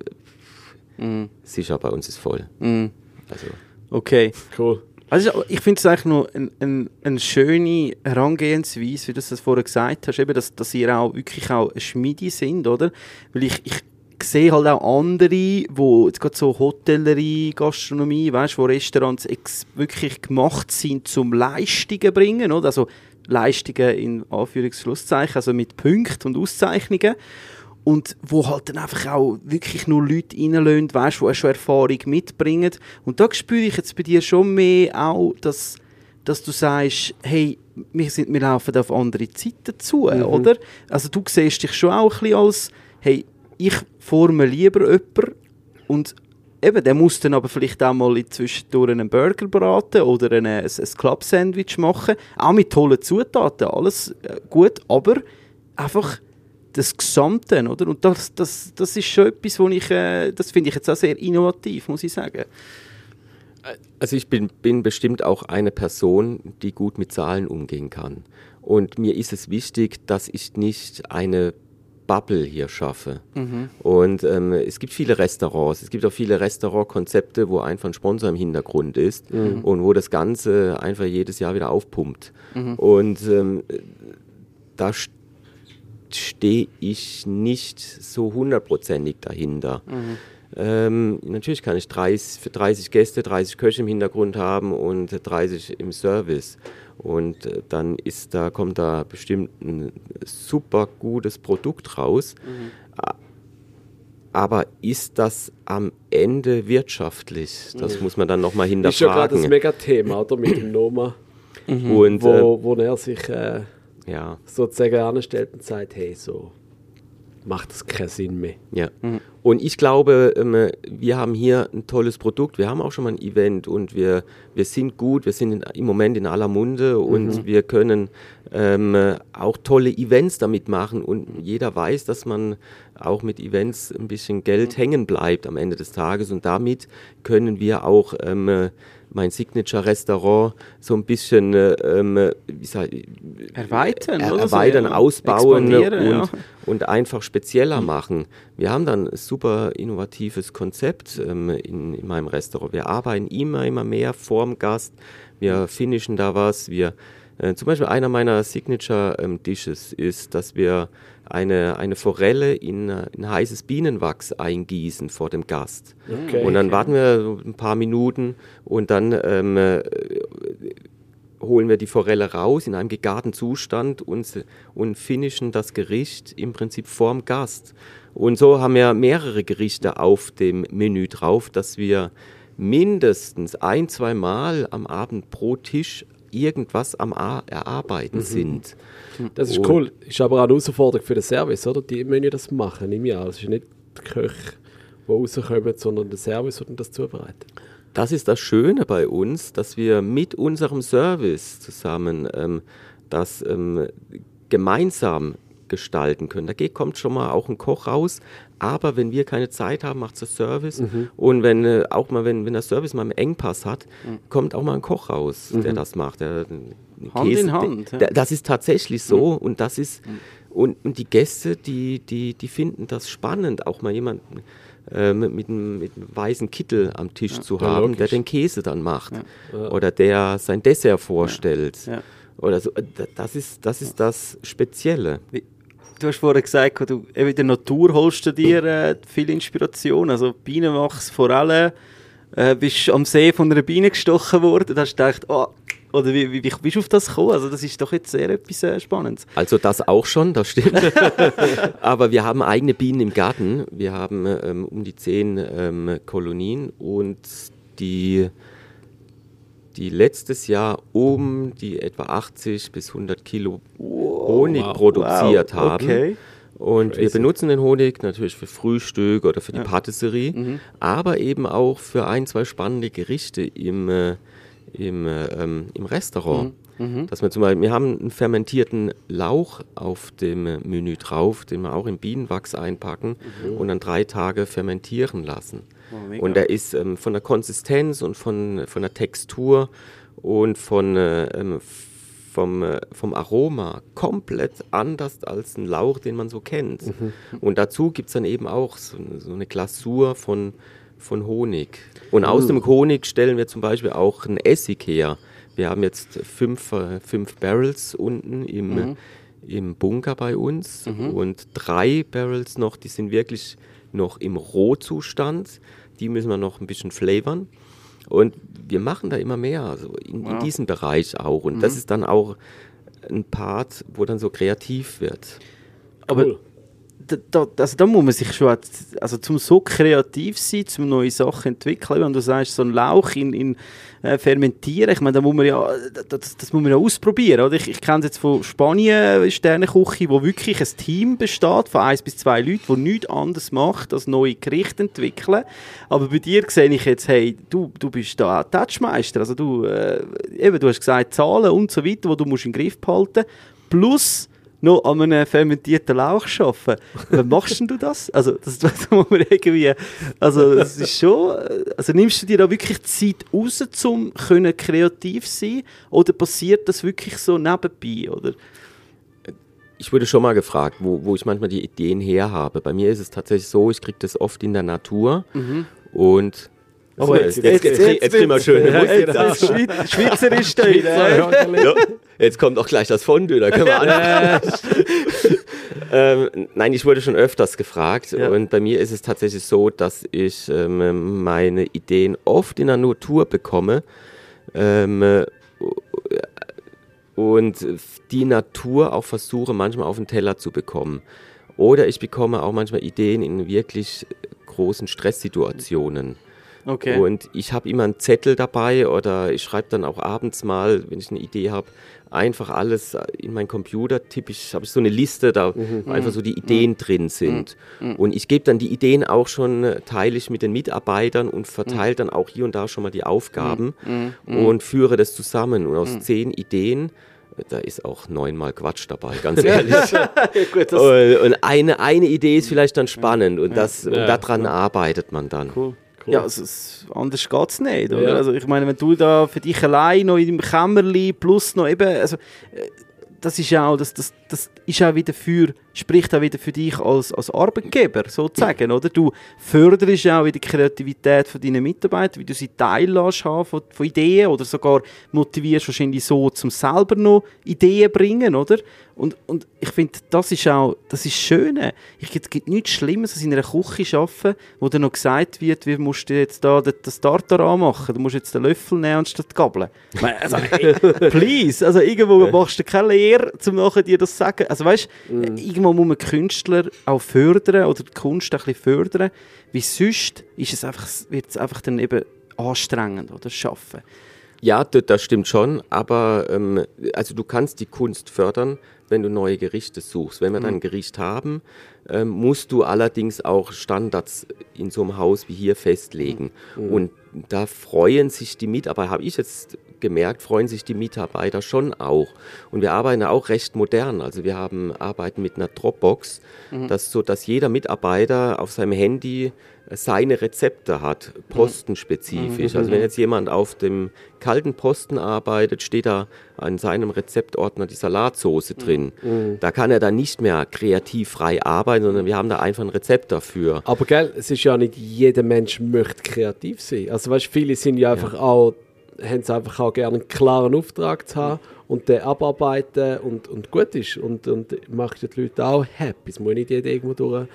sicher, bei uns ist voll. Mhm. Also, Okay. Cool. Also ich finde es eigentlich noch eine ein, ein schöne Herangehensweise, wie du das vorher gesagt hast, eben, dass, dass ihr auch wirklich auch Schmiede sind, oder? Weil ich, ich sehe halt auch andere, wo jetzt gerade so Hotellerie, Gastronomie, weißt, wo Restaurants wirklich gemacht sind zum Leistungen bringen, oder? Also Leistungen in Anführungs-Schlusszeichen, also mit Punkten und Auszeichnungen. Und wo halt dann einfach auch wirklich nur Leute reinlösen, weißt, die auch schon Erfahrung mitbringen. Und da spüre ich jetzt bei dir schon mehr auch, dass, dass du sagst, hey, wir, sind, wir laufen auf andere Zeiten zu, oder? Also du siehst dich schon auch ein bisschen als, hey, ich forme lieber jemanden und eben, der muss dann aber vielleicht auch mal zwischendurch einen Burger braten oder ein, ein, ein Club-Sandwich machen. Auch mit tollen Zutaten, alles äh, gut, aber einfach das Gesamte, oder? Und das, das, das ist schon etwas, wo ich, äh, das finde ich jetzt auch sehr innovativ, muss ich sagen. also ich bin, bin bestimmt auch eine Person, die gut mit Zahlen umgehen kann. Und mir ist es wichtig, dass ich nicht eine Bubble hier schaffe. Und ähm, es gibt viele Restaurants, es gibt auch viele Restaurantkonzepte, wo einfach ein Sponsor im Hintergrund ist und wo das Ganze einfach jedes Jahr wieder aufpumpt. Und ähm, da st- stehe ich nicht so hundertprozentig dahinter. Ähm, natürlich kann ich 30, für 30 Gäste 30 Köche im Hintergrund haben und 30 im Service. Und äh, dann ist da, kommt da bestimmt ein super gutes Produkt raus. A- aber ist das am Ende wirtschaftlich? Das Mhm. muss man dann nochmal Das ist ja gerade das hinterfragen. Megathema, oder? Mit dem Noma, Und äh, wo, wo er sich äh, ja, sozusagen anstellt und sagt, hey, so macht das keinen Sinn mehr. ja. Und ich glaube, ähm, wir haben hier ein tolles Produkt. Wir haben auch schon mal ein Event und wir, wir sind gut. Wir sind in, im Moment in aller Munde und wir können ähm, auch tolle Events damit machen. Und jeder weiß, dass man auch mit Events ein bisschen Geld hängen bleibt am Ende des Tages. Und damit können wir auch ähm, mein Signature-Restaurant so ein bisschen äh, ähm, wie sag, ich, Erweitern, er, so, erweitern, ja. ausbauen Expandieren, und, ja. und einfach spezieller machen. Wir haben dann ein super innovatives Konzept ähm, in, in meinem Restaurant. Wir arbeiten immer, immer mehr vorm Gast. Wir finishen da was. Wir, äh, zum Beispiel einer meiner Signature ähm, Dishes ist, dass wir eine, eine Forelle in, in heißes Bienenwachs eingießen vor dem Gast. Okay. Und dann warten wir ein paar Minuten und dann ähm, äh, holen wir die Forelle raus in einem gegarten Zustand und, und finishen das Gericht im Prinzip vorm Gast. Und so haben wir mehrere Gerichte auf dem Menü drauf, dass wir mindestens ein, zwei Mal am Abend pro Tisch irgendwas am A Erarbeiten sind. Das ist Und- cool. Ist aber auch eine Herausforderung für den Service, oder? Die müssen ja das machen im Jahr. Es ist nicht die Köche, die rauskommen, sondern der Service, der das zubereitet. Das ist das Schöne bei uns, dass wir mit unserem Service zusammen ähm, das ähm, gemeinsam gestalten können. Da geht, kommt schon mal auch ein Koch raus, aber wenn wir keine Zeit haben, macht der Service. Und wenn äh, auch mal, wenn, wenn der Service mal einen Engpass hat, kommt auch mal ein Koch raus, der das macht. Der, Hand in Hand, ja. Der, das ist tatsächlich so und das ist und, und die Gäste, die, die, die finden das spannend, auch mal jemanden äh, mit, mit, einem, mit einem weißen Kittel am Tisch zu Ja, haben, der logisch. den Käse dann macht oder der sein Dessert vorstellt. Ja. Oder so. Äh, da- Das ist, das ist das Spezielle. Wie- Du hast vorhin gesagt, du, in der Natur holst du dir äh, viel Inspiration. Also Bienenwachs, Forellen. Äh, bist am See von einer Biene gestochen worden. Da hast du gedacht, oh, oder wie, wie, wie bist du auf das gekommen? Also das ist doch jetzt sehr etwas äh, Spannendes. Also das auch schon, das stimmt. Aber wir haben eigene Bienen im Garten. Wir haben ähm, um die zehn ähm, Kolonien und die, die letztes Jahr um die etwa 80 bis 100 Kilo Honig wow. produziert Wow, haben. okay. Und wir Crazy. benutzen den Honig natürlich für Frühstück oder für die Patisserie, Mhm. aber eben auch für ein, zwei spannende Gerichte im, äh, im, äh, ähm, im Restaurant. Mhm. Dass wir zum Beispiel, wir haben einen fermentierten Lauch auf dem Menü drauf, den wir auch in Bienenwachs einpacken und dann drei Tage fermentieren lassen. Oh, und der ist ähm, von der Konsistenz und von, von der Textur und von, äh, ähm, vom, äh, vom Aroma komplett anders als ein Lauch, den man so kennt. Und dazu gibt es dann eben auch so, so eine Glasur von, von Honig. Und aus dem Honig stellen wir zum Beispiel auch einen Essig her. Wir haben jetzt fünf, äh, fünf Barrels unten im, im Bunker bei uns und drei Barrels noch, die sind wirklich noch im Rohzustand. Die müssen wir noch ein bisschen flavern. Und wir machen da immer mehr, also in, in diesem Bereich auch. Und das ist dann auch ein Part, wo dann so kreativ wird. Aber Cool. Da, also da muss man sich schon, also zum so kreativ sein, zum neue Sachen entwickeln, wenn du sagst, so ein Lauch in, in äh, fermentieren, ich meine, da muss man ja, das, das muss man ja ausprobieren, oder? Ich, ich kenne es jetzt von Spanien, Sterneküche, wo wirklich ein Team besteht, von eins bis zwei Leuten, die nichts anderes macht, als neue Gerichte entwickeln. Aber bei dir sehe ich jetzt, hey, du, du bist da Touchmeister, also du, äh, eben, du hast gesagt, Zahlen und so weiter, die du musst im Griff behalten, plus noch an einem fermentierten Lauch arbeiten. Wie machst denn du das? Also, das, das muss man irgendwie, also, das ist schon, also nimmst du dir da wirklich Zeit raus, um können kreativ sein oder passiert das wirklich so nebenbei, oder? Ich wurde schon mal gefragt, wo, wo ich manchmal die Ideen her habe. Bei mir ist es tatsächlich so, ich kriege das oft in der Natur und Oh, jetzt, jetzt, jetzt, jetzt, kriegen wir schön Ja, Musik jetzt, Schweiz, Schweizerisch. Ja, jetzt kommt auch gleich das Fondue, da können wir anfangen. ähm, nein, ich wurde schon öfters gefragt und bei mir ist es tatsächlich so, dass ich ähm, meine Ideen oft in der Natur bekomme ähm, äh, und die Natur auch versuche manchmal auf den Teller zu bekommen. Oder ich bekomme auch manchmal Ideen in wirklich großen Stresssituationen. Okay. Und ich habe immer einen Zettel dabei oder ich schreibe dann auch abends mal, wenn ich eine Idee habe, einfach alles in meinen Computer. Tippe ich, habe ich so eine Liste, da wo einfach so die Ideen drin sind. Und ich gebe dann die Ideen auch schon, äh, teile ich mit den Mitarbeitern und verteile dann auch hier und da schon mal die Aufgaben und führe das zusammen. Und aus zehn Ideen, äh, da ist auch neunmal Quatsch dabei, ganz ehrlich. Gut, das und und eine, eine Idee ist vielleicht dann spannend und, das, und Ja, daran arbeitet man dann. cool. Cool. Ja, also, anders geht es nicht. Oder? Ja. Also, ich meine, wenn du da für dich allein noch in deinem Kämmerli plus noch eben, also, äh, das ist auch, das, das, das ist auch wieder für, spricht auch wieder für dich als, als Arbeitgeber, sozusagen, oder? Du förderst auch wieder die Kreativität von deinen Mitarbeitern, wie du sie teillässt haben von, von Ideen oder sogar motivierst wahrscheinlich so, zum selber noch Ideen bringen, oder? Und, und ich finde, das ist auch, das ist schön. Ich, es gibt nichts Schlimmes, als in einer Küche arbeiten, wo dann noch gesagt wird, wie musst du jetzt da das Tartar anmachen, du musst jetzt den Löffel nehmen anstatt die Gabel. Also, ey, please, also irgendwo machst du keine Lehre, um nachher dir das zu sagen. Also weißt, irgendwo muss man Künstler auch fördern oder die Kunst ein bisschen fördern, weil sonst ist es einfach, wird es einfach dann eben anstrengend, oder, schaffen. Ja, das stimmt schon, aber ähm, also du kannst die Kunst fördern, wenn du neue Gerichte suchst. Wenn wir dann ein Gericht haben, ähm, musst du allerdings auch Standards in so einem Haus wie hier festlegen. Und da freuen sich die Mitarbeiter, habe ich jetzt gemerkt, freuen sich die Mitarbeiter schon auch. Und wir arbeiten auch recht modern. Also wir haben arbeiten mit einer Dropbox, das so, dass jeder Mitarbeiter auf seinem Handy seine Rezepte hat, postenspezifisch. Also wenn jetzt jemand auf dem kalten Posten arbeitet, steht da an seinem Rezeptordner die Salatsoße drin. Da kann er dann nicht mehr kreativ frei arbeiten, sondern wir haben da einfach ein Rezept dafür. Aber gell, es ist ja nicht jeder Mensch möchte kreativ sein. Also weißt, viele sind ja einfach auch, haben es einfach auch gerne einen klaren Auftrag zu haben und den abarbeiten und, und gut ist. Und, und macht ja die Leute auch happy. Es muss nicht jeder irgendwo durch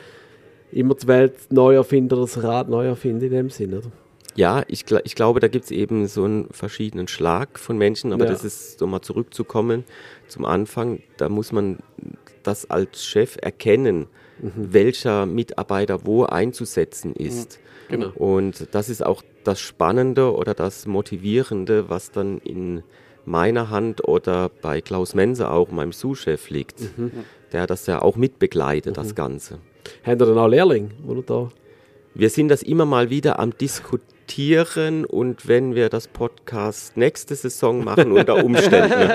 immer die Welt neu erfinden oder das Rad neu erfinden in dem Sinn, oder? Ja, ich, gla- ich glaube, da gibt es eben so einen verschiedenen Schlag von Menschen, aber Ja. das ist, um mal zurückzukommen zum Anfang, da muss man das als Chef erkennen, welcher Mitarbeiter wo einzusetzen ist. Genau. Und das ist auch das Spannende oder das Motivierende, was dann in meiner Hand oder bei Klaus Mense auch, meinem Sous-Chef liegt, der das ja auch mitbegleitet, das Ganze. Haben ihr dann auch Lehrling, oder da? Wir sind das immer mal wieder am Diskutieren und wenn wir das Podcast nächste Saison machen, unter Umständen.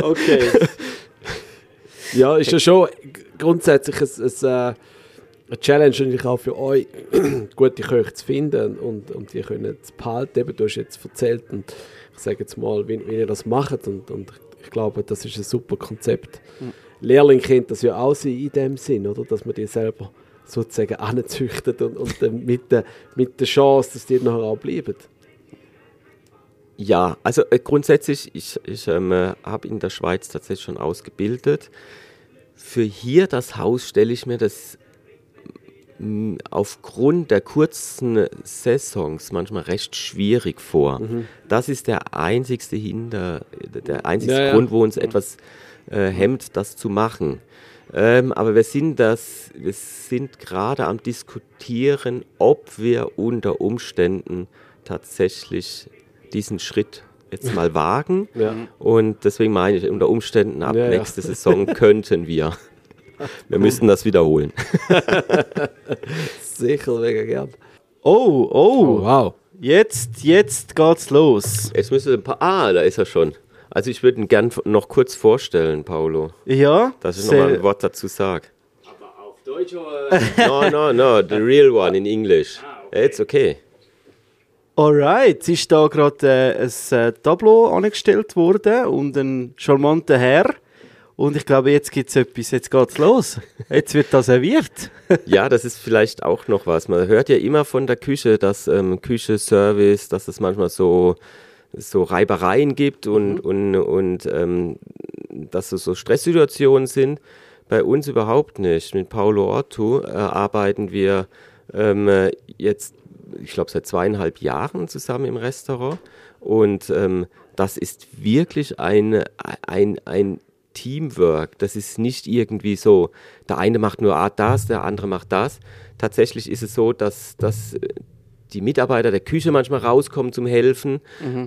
Okay. ja, ist ja schon grundsätzlich ein, ein, äh, eine Challenge natürlich auch für euch, gute Köche zu finden und, und die können zu behalten. Eben, du hast jetzt erzählt und ich sage jetzt mal, wie, wie ihr das macht und, und ich glaube, das ist ein super Konzept. Lehrling kennt das ja auch sein in dem Sinn, oder? Dass man die selber sozusagen anzüchtet und, und dann mit, der, mit der Chance, dass die nachher auch bleiben. Ja, also äh, grundsätzlich, ich, ich ähm, äh, habe in der Schweiz tatsächlich schon ausgebildet. Für hier das Haus stelle ich mir das aufgrund der kurzen Saisons manchmal recht schwierig vor. Das ist der einzigste Hinder, der einzigste Ja, ja. Grund, wo uns etwas äh, hemmt, das zu machen. Ähm, aber wir sind das, wir sind gerade am diskutieren, ob wir unter Umständen tatsächlich diesen Schritt jetzt mal wagen. Ja. Und deswegen meine ich, unter Umständen ab Ja, ja. nächste Saison könnten wir. Wir müssten das wiederholen. Sicher, mega gern. Oh, oh, wow. jetzt, jetzt geht's los. Jetzt müsste ein paar. Ah, da ist er schon. Also ich würde ihn gern noch kurz vorstellen, Paulo, Ja, dass ich sehr- noch mal ein Wort dazu sage. Aber auf Deutsch oder? no, no, no, the real one in English. It's okay. Alright, es ist da gerade äh, ein äh, Tableau angestellt worden und ein charmanter Herr. Und ich glaube, jetzt gibt es etwas, jetzt geht's los. Jetzt wird das serviert. Ja, das ist vielleicht auch noch was. Man hört ja immer von der Küche, dass ähm, Küche, Service, dass es manchmal so, so Reibereien gibt und, und, und ähm, dass es so Stresssituationen sind. Bei uns überhaupt nicht. Mit Paolo Otto äh, arbeiten wir ähm, äh, jetzt, ich glaube, seit zweieinhalb Jahren zusammen im Restaurant. Und ähm, das ist wirklich ein, ein, ein Teamwork. Das ist nicht irgendwie so, der eine macht nur das, der andere macht das. Tatsächlich ist es so, dass, dass die Mitarbeiter der Küche manchmal rauskommen zum Helfen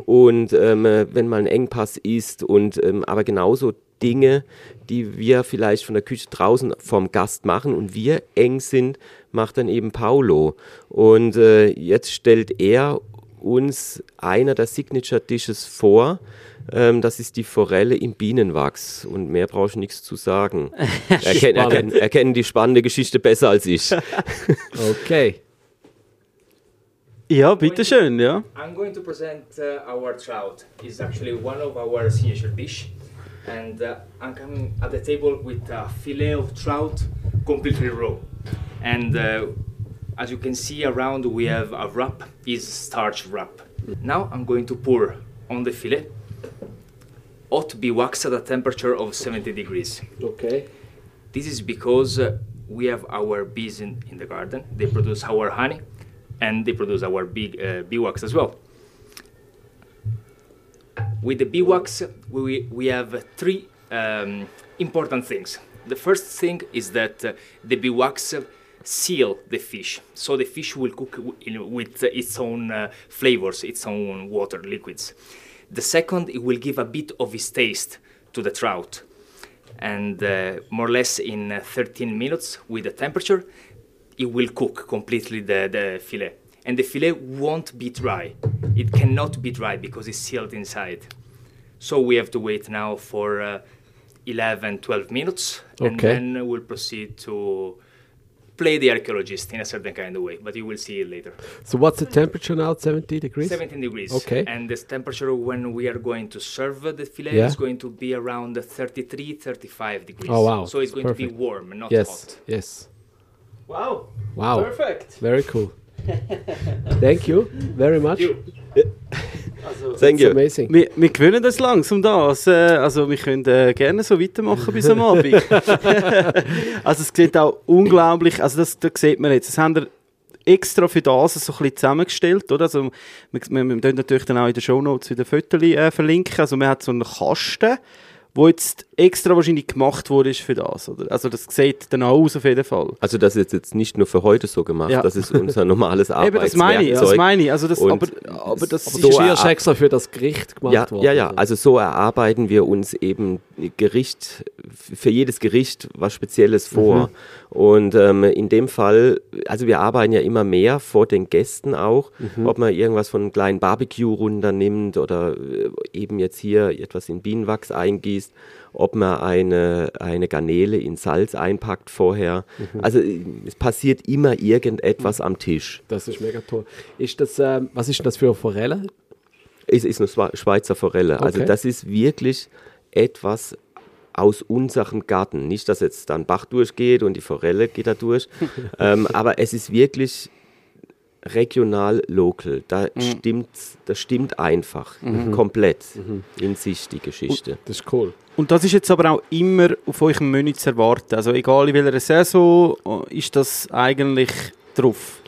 und ähm, wenn mal ein Engpass ist und ähm, aber genauso Dinge, die wir vielleicht von der Küche draußen vom Gast machen und wir eng sind, macht dann eben Paulo. Und äh, jetzt stellt er uns einer der Signature Dishes vor. Ähm, das ist die Forelle im Bienenwachs. Und mehr brauche ich nichts zu sagen. er, kennt, er, kennt, er kennt die spannende Geschichte besser als ich. Okay. Ja, bitteschön, ja. I'm going to present uh, our trout. It's actually one of our signature dish, and uh, I'm coming at the table with a fillet of trout, completely raw. And uh, as you can see around, we have a wrap, is starch wrap. Now I'm going to pour on the fillet hot bee wax at a temperature of 70 degrees. Okay. This is because uh, we have our bees in, in the garden. They produce our honey and they produce our bee, uh, bee wax as well. With the bee wax, we, we have three um, important things. The first thing is that uh, the bee wax seal the fish, so the fish will cook in, with its own uh, flavors, its own water liquids. The second, it will give a bit of its taste to the trout. And uh, more or less in uh, 13 minutes with the temperature it will cook completely the, the fillet and the fillet won't be dry. It cannot be dry because it's sealed inside. So we have to wait now for uh, 11 12 minutes. And then we'll proceed to play the archaeologist in a certain kind of way but you will see it later So what's the temperature now? 70 degrees? 17 degrees. Okay. And this temperature when we are going to serve the filet Yeah. is going to be around 33, 35 degrees. Oh, wow. So it's going Perfect. to be warm, not Yes. hot. Yes. Wow, Wow. perfect. Very cool. Thank you very much. Thank It's you. amazing. Wir, wir gewöhnen das langsam das. Äh, also wir können äh, gerne so weitermachen bis am Abend. also es sieht auch unglaublich, also das, das sieht man jetzt, das haben wir extra für das so ein bisschen zusammengestellt, oder? Also wir, wir, wir natürlich dann auch in den Shownotes wieder Fotos äh, verlinken. Also man hat so einen Kasten, wo jetzt extra wahrscheinlich gemacht wurde ist für das, oder? Also das sieht dann auch aus auf jeden Fall. Also das ist jetzt nicht nur für heute so gemacht, Ja. das ist unser normales Eben, das meine ich, das Arbeitswerkzeug. meine ich. Also das, aber, aber das Aber ist ist So, erst äh, extra für das Gericht gemacht Ja, worden. ja, ja. Also so erarbeiten wir uns eben Gericht, für jedes Gericht was Spezielles vor. Und ähm, in dem Fall, also wir arbeiten ja immer mehr vor den Gästen auch, ob man irgendwas von einem kleinen Barbecue runternimmt oder äh, eben jetzt hier etwas in Bienenwachs eingießt, ob man eine, eine Garnele in Salz einpackt vorher. Also äh, es passiert immer irgendetwas am Tisch. Das ist mega toll. Ist das, ähm, was ist denn das für eine Forelle? Es ist eine Schwe- Schweizer Forelle. Also Okay. das ist wirklich etwas aus unserem Garten. Nicht, dass jetzt da ein Bach durchgeht und die Forelle geht da durch. ähm, aber es ist wirklich regional local. Da stimmt, das stimmt einfach. Komplett in sich die Geschichte. Das ist cool. Und das ist jetzt aber auch immer auf eurem Menü zu erwarten. Also egal in welcher Saison äh, ist das eigentlich drauf.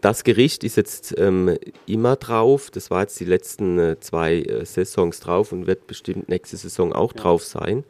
Das Gericht ist jetzt ähm, immer drauf. Das war jetzt die letzten äh, zwei äh, Saisons drauf und wird bestimmt nächste Saison auch drauf sein.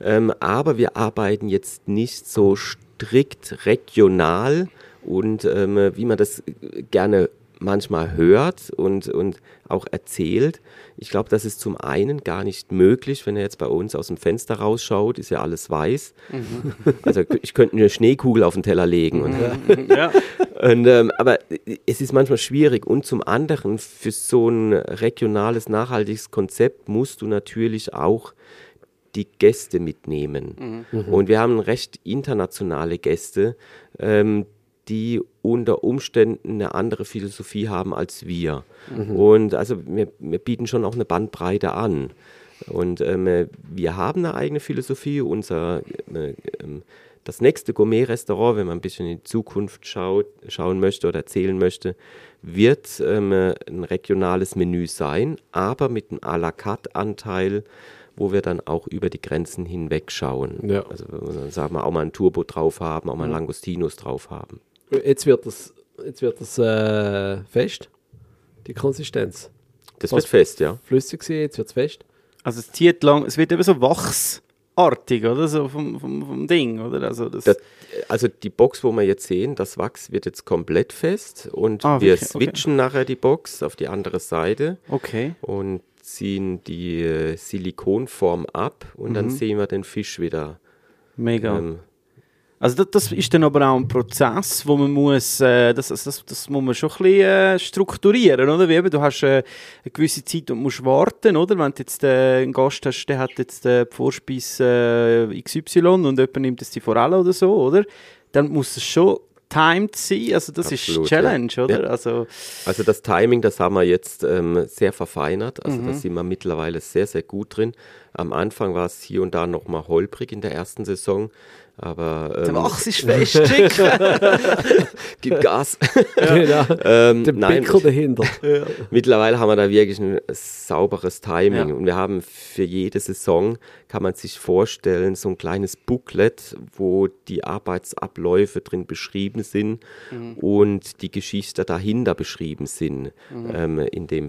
Ähm, aber wir arbeiten jetzt nicht so strikt regional und ähm, wie man das gerne manchmal hört und, und auch erzählt. Ich glaube, das ist zum einen gar nicht möglich, wenn er jetzt bei uns aus dem Fenster rausschaut, ist ja alles weiß. Also ich könnte eine Schneekugel auf den Teller legen und ja. und, ähm, aber es ist manchmal schwierig. Und zum anderen, für so ein regionales, nachhaltiges Konzept musst du natürlich auch die Gäste mitnehmen. Und wir haben recht internationale Gäste, ähm, die unter Umständen eine andere Philosophie haben als wir. Und also wir, wir bieten schon auch eine Bandbreite an. Und ähm, äh, wir haben eine eigene Philosophie. Unser, äh, das nächste Gourmet-Restaurant, wenn man ein bisschen in die Zukunft schaut, schauen möchte oder erzählen möchte, wird ähm, äh, ein regionales Menü sein, aber mit einem à la carte Anteil, wo wir dann auch über die Grenzen hinweg schauen. Ja. Also sagen wir auch mal ein Turbo drauf haben, auch mal Langostinos drauf haben. Jetzt wird das, jetzt wird das äh, fest, die Konsistenz. Das Was- wird fest, ja. Flüssig gewesen, jetzt wird es fest. Also es zieht lang, es wird eben so Wachs artig, oder? So vom, vom, vom Ding, oder? Also, das, Das, also die Box, wo wir jetzt sehen, das Wachs wird jetzt komplett fest und Ah, wir? Okay. switchen nachher die Box auf die andere Seite okay. und ziehen die äh, Silikonform ab und Mhm. dann sehen wir den Fisch wieder. Mega. Ähm, Also das, das ist dann aber auch ein Prozess, wo man muss, äh, das, das, das, muss man schon ein bisschen äh, strukturieren, oder? Wie eben, du hast äh, eine gewisse Zeit und musst warten, oder? Wenn du jetzt äh, einen Gast hast, der hat jetzt äh, die Vorspeise äh, XY und jemand nimmt jetzt die Forelle oder so, oder? Dann muss es schon timed sein, also das Absolut, ist Challenge, ja. oder? Ja. Also, Also das Timing, das haben wir jetzt ähm, sehr verfeinert. Also Mhm. da sind wir mittlerweile sehr, sehr gut drin. Am Anfang war es hier und da noch mal holprig in der ersten Saison. Aber der ähm, ist fest, schick. gib Gas. Genau. ähm, Der nein, Pickel dahinter. mittlerweile haben wir da wirklich ein sauberes Timing. Ja. Und wir haben für jede Saison, kann man sich vorstellen, so ein kleines Booklet, wo die Arbeitsabläufe drin beschrieben sind Mhm. und die Geschichte dahinter beschrieben sind. Mhm. Ähm, in dem,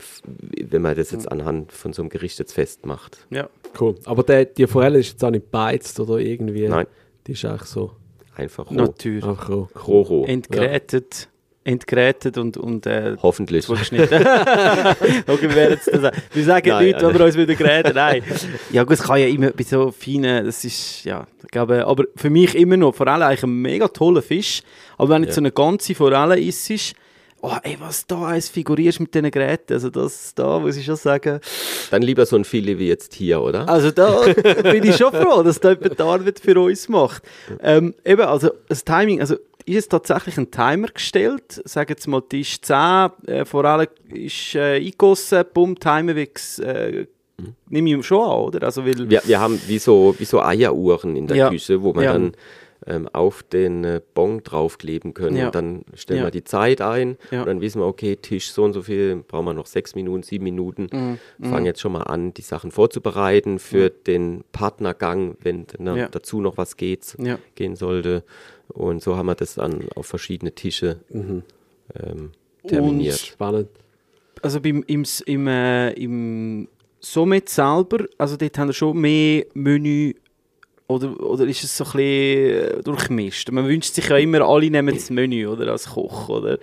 wenn man das jetzt anhand von so einem Gericht jetzt festmacht. ja. Cool. Aber der, die Forelle ist jetzt auch nicht beizt oder irgendwie. Nein. Die ist eigentlich so. Einfach roh. Natürlich. Einfach roh. roh, roh. Entgrätet, entgrätet und, und äh, Hoffentlich. zugeschnitten. okay, wir werden jetzt das Wir sagen Nein, nichts, wenn wir uns wieder reden. Nein. Ja gut, es kann ja immer bei so feinen, das ist, ja, ich glaube, aber für mich immer noch, Forelle eigentlich ein mega toller Fisch, aber wenn jetzt Ja. so eine ganze Forelle isst, oh ey, was da alles figurierst mit diesen Geräten, also das, da muss ich schon sagen, Dann lieber so ein Filet wie jetzt hier, oder? also da bin ich schon froh, dass da jemand die Arbeit für uns macht. Ähm, eben, also das Timing, also ist es tatsächlich ein Timer gestellt? Sagen jetzt mal Tisch 10, äh, vor allem ist äh, eingegossen, bumm, Timer äh, nehme ich schon an, oder? Also, weil, Wir, wir haben wie so, wie so Eieruhren in der Ja. Küche, wo man Ja. dann ähm, auf den äh, Bon draufkleben können. Ja. Und dann stellen Ja. wir die Zeit ein Ja. und dann wissen wir, okay, Tisch so und so viel, brauchen wir noch sechs Minuten, sieben Minuten. Mhm. Fangen jetzt schon mal an, die Sachen vorzubereiten für den Partnergang, wenn dann Ja. dazu noch was geht, Ja. gehen sollte. Und so haben wir das dann auf verschiedene Tische Mhm. ähm, terminiert. Spannend. also beim, im, im, äh, im Sommet selber, also dort haben wir schon mehr Menü oder, oder ist es so ein bisschen durchmischt? Man wünscht sich ja immer, alle nehmen das Menü oder, als Koch. Oder,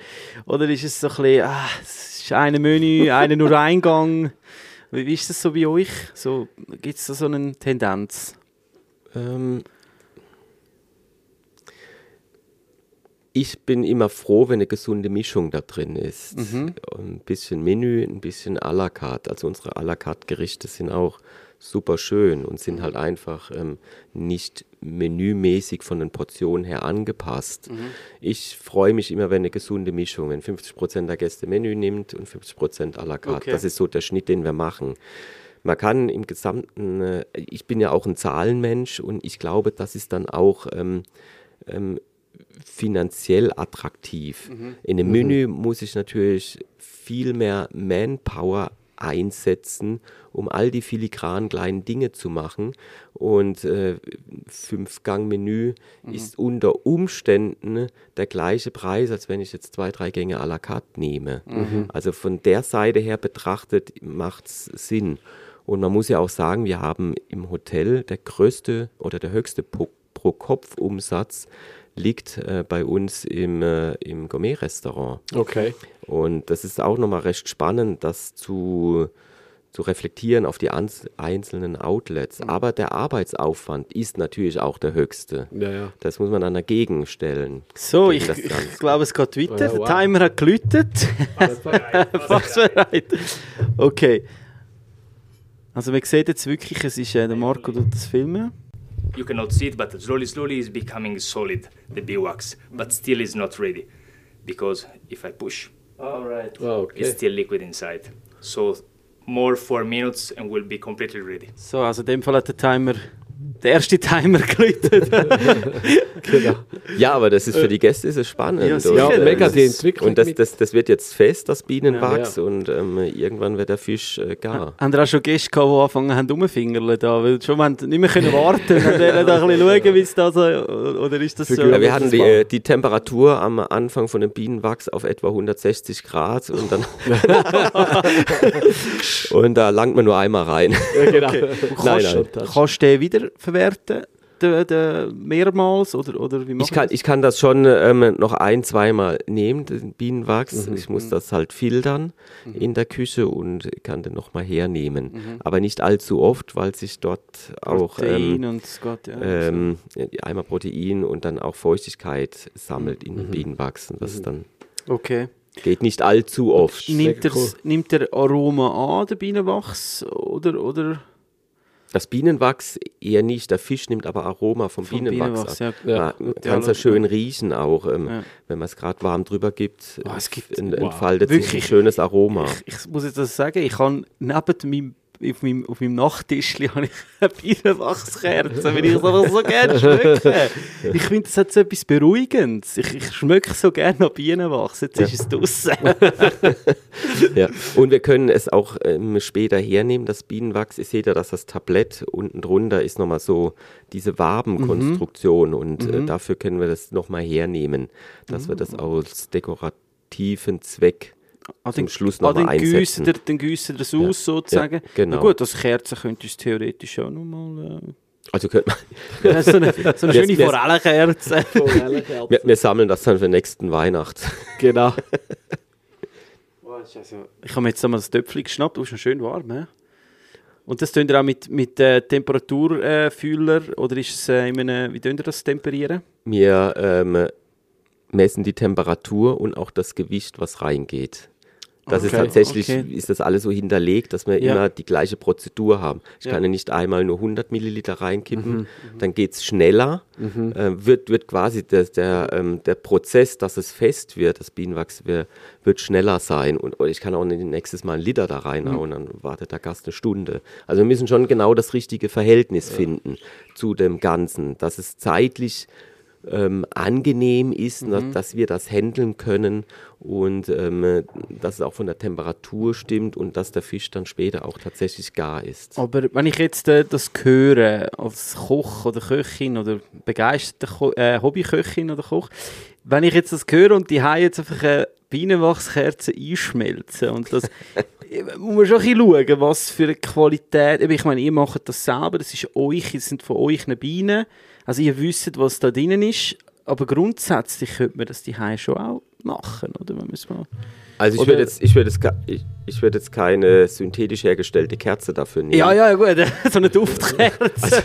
oder ist es so ein bisschen, ah, es ist ein Menü, einer nur Eingang. Wie, wie ist das so bei euch? So, Gibt es da so eine Tendenz? Ähm, ich bin immer froh, wenn eine gesunde Mischung da drin ist. Ein bisschen Menü, ein bisschen à la carte. Also unsere à la carte Gerichte sind auch super schön und sind halt einfach ähm, nicht menümäßig von den Portionen her angepasst. Ich freue mich immer, wenn eine gesunde Mischung, wenn 50% der Gäste Menü nimmt und 50% à la carte. Okay. Das ist so der Schnitt, den wir machen. Man kann im Gesamten, äh, ich bin ja auch ein Zahlenmensch und ich glaube, das ist dann auch ähm, ähm, finanziell attraktiv. In einem Menü muss ich natürlich viel mehr Manpower einsetzen, um all die filigranen kleinen Dinge zu machen. Und äh, Fünf-Gang-Menü ist unter Umständen der gleiche Preis, als wenn ich jetzt zwei, drei Gänge à la carte nehme. Also von der Seite her betrachtet macht es Sinn. Und man muss ja auch sagen, wir haben im Hotel der größte oder der höchste Pro- Pro-Kopf-Umsatz liegt äh, bei uns im, äh, im Gourmet-Restaurant. Okay. Und das ist auch nochmal recht spannend, das zu, zu reflektieren auf die einzelnen Outlets. Aber der Arbeitsaufwand ist natürlich auch der höchste. Ja, ja. Das muss man dann dagegen stellen. So, ich, ich glaube, es geht weiter. Ja, wow. Der Timer hat geläutet. Fast bereit. Okay. Also man sieht jetzt wirklich, es ist äh, der Marco tut das Filmen. You cannot see it, but slowly, slowly is becoming solid, the beeswax, but still is not ready. Because if I push, all right, Oh, it's still liquid inside. So more four minutes and we'll be completely ready. So, also in dem Fall hat der Timer, der erste Timer geläutet. Genau. Ja, aber das ist für die Gäste ist es spannend. Ja, sicher. Und, Ja, mega das die ist- Entwicklung Und das, das, das wird jetzt fest, das Bienenwachs, Ja, und ähm, irgendwann wird der Fisch äh, gar. haben ihr auch schon Gäste gehabt, die angefangen haben rumfingerle da? Weil schon, wir haben nicht mehr können warten und wollten da ein bisschen schauen, wie es da so, oder ist das so? Ja, wir hatten die, äh, die Temperatur am Anfang von dem Bienenwachs auf etwa 160 Grad und dann und da langt man nur einmal rein. Ja, genau. Du Nein, kannst, nein. kannst du wieder verwerten? De, de, mehrmals oder, oder wie ich kann, ich kann das schon ähm, noch ein, zweimal nehmen, den Bienenwachs. Mhm. Ich muss das halt filtern in der Küche und kann den nochmal hernehmen. Mhm. Aber nicht allzu oft, weil sich dort auch Protein ähm, und es geht, ja. ähm, einmal Protein und dann auch Feuchtigkeit sammelt Mhm. in den Bienenwachs. Und das ist dann okay. geht nicht allzu oft. Nimmt, er, cool. nimmt der Aroma an, der Bienenwachs? Oder, oder Das Bienenwachs eher nicht. Der Fisch nimmt aber Aroma vom, vom Bienenwachs, ja. ab. Ja. Ja, kann es ja schön riechen auch, ähm, Ja. wenn man es gerade warm drüber gibt. Oh, es gibt- en- wow. entfaltet sich ein Wirklich. schönes Aroma. Ich, ich muss jetzt das sagen, ich habe neben meinem, auf meinem, auf meinem Nachttischli habe ich eine Bienenwachskerze, weil ich es einfach so gerne schmecke. Ich finde, das hat so etwas Beruhigendes. Ich, ich schmecke so gerne nach Bienenwachs. Jetzt ist es draussen. Ja. Und wir können es auch ähm, später hernehmen, das Bienenwachs. Ihr seht ja, dass das Tablett unten drunter ist nochmal so diese Wabenkonstruktion und äh, dafür können wir das nochmal hernehmen, dass wir das aus dekorativen Zweck Ah, zum Schluss ah, nochmal dann einsetzen. gießen ihr- Dann gießen ihr es aus, sozusagen. Ja, genau. Na gut, als Kerze könntest du es theoretisch auch nochmal... Also können Äh, ja, so eine, so eine schöne Forellenkerze. wir, wir sammeln das dann für nächsten Weihnacht. Genau. Ich habe mir jetzt einmal das Töpfchen geschnappt, du ist noch schön warm. He? Und das tun ihr auch mit, mit äh, Temperaturfühler oder ist es äh, in einem, wie tun ihr das temperieren? Wir ähm, messen die Temperatur und auch das Gewicht, was reingeht. Das ist Okay, tatsächlich, okay. ist das alles so hinterlegt, dass wir Ja. immer die gleiche Prozedur haben. Ich Ja. Mhm, kann ja nicht einmal nur 100 Milliliter reinkippen, dann geht es schneller, äh, wird, wird quasi der, der, ähm, der Prozess, dass es fest wird, das Bienenwachs wird, wird schneller sein. Und und ich kann auch nicht nächstes Mal einen Liter da reinhauen, dann wartet der Gast eine Stunde. Also wir müssen schon genau das richtige Verhältnis finden zu dem Ganzen, dass es zeitlich ähm, angenehm ist, dass, dass wir das handeln können und ähm, dass es auch von der Temperatur stimmt und dass der Fisch dann später auch tatsächlich gar ist. Aber wenn ich jetzt äh, das höre, als Koch oder Köchin oder begeisterte Ko äh, Hobbyköchin oder Koch, wenn ich jetzt das höre und die haben jetzt einfach eine Bienenwachskerze einschmelzen und das muss man schon ein bisschen schauen, was für eine Qualität, ich meine, ihr macht das selber, das ist euch, das sind von euch eine Bienen, also ihr wisst, was da drin ist, aber grundsätzlich könnte man das die schon auch machen, oder? Wenn man mal Also ich würde jetzt, ich würde jetzt, ich, ich würde jetzt keine synthetisch hergestellte Kerze dafür nehmen. ja, ja, gut, so eine Duftkerze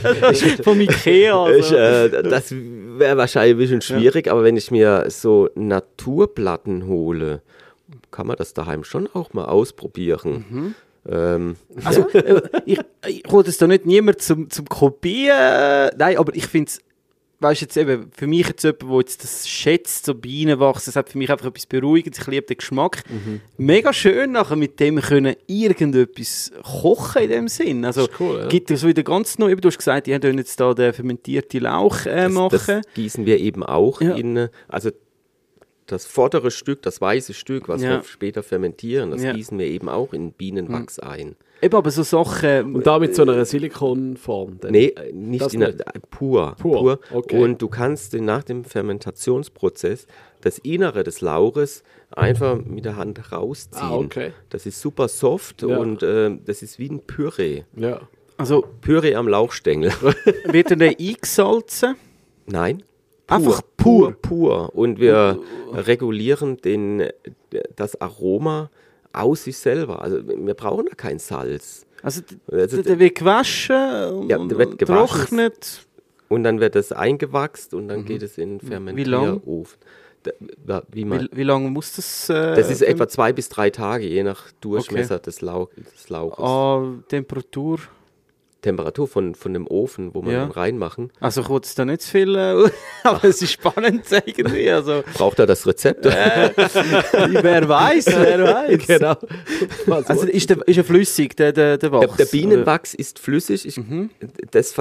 vom Ikea. Ich, Also. äh, das wäre wahrscheinlich ein bisschen schwierig, aber wenn ich mir so Naturplatten hole, kann man das daheim schon auch mal ausprobieren. Mhm. Ähm, Also, äh, ich, ich hole das da nicht niemand zum, zum Kopieren. Nein, aber ich finde es, weißt jetzt eben, für mich jetzt jemand, der jetzt das schätzt, so Bienenwachs, das hat für mich einfach etwas Beruhigendes. Ich liebe den Geschmack. Mega schön, nachher mit dem können irgendetwas kochen in dem Sinn. Also, cool, ja. gibt es wieder ganz neu, du hast gesagt, die haben jetzt da den fermentierten Lauch äh, das, machen. das gießen wir eben auch Ja. in, also das vordere Stück, das weiße Stück, was Ja. wir später fermentieren, das Ja. gießen wir eben auch in Bienenwachs ein. eben, aber so Sachen. Und da mit so einer Silikonform. dann? Nee, äh, nicht in der, nicht. äh, pur, Pur, okay. Und du kannst nach dem Fermentationsprozess das Innere des Lauches einfach mit der Hand rausziehen. Ah, okay. Das ist super soft Ja. und äh, das ist wie ein Püree. Ja. Also, Püree am Lauchstängel. wird dann der eingesalzen? Nein. Einfach pur. Pur. Und wir regulieren den, das Aroma aus sich selber. Also wir brauchen da kein Salz. Also, Also der wird gewaschen und, Ja, der wird trocknet. Und dann wird es eingewachst und dann geht es in den Mhm. Wie? Fermentierofen. Wie man, Wie, wie lange muss das? Äh, das ist etwa zwei bis drei Tage, je nach Durchmesser des, Lauch, des Lauches. Ah, Temperatur. Temperatur von, von dem Ofen, wo man Ja. reinmachen. Also ich wollte da nicht zu viel, äh, aber es ist spannend irgendwie. Also, Braucht er das Rezept? wer weiß, wer weiß. Genau. Also ist der, ist er flüssig, der, der, der Der, Wachs? der Bienenwachs ist flüssig. Ich, Mhm. das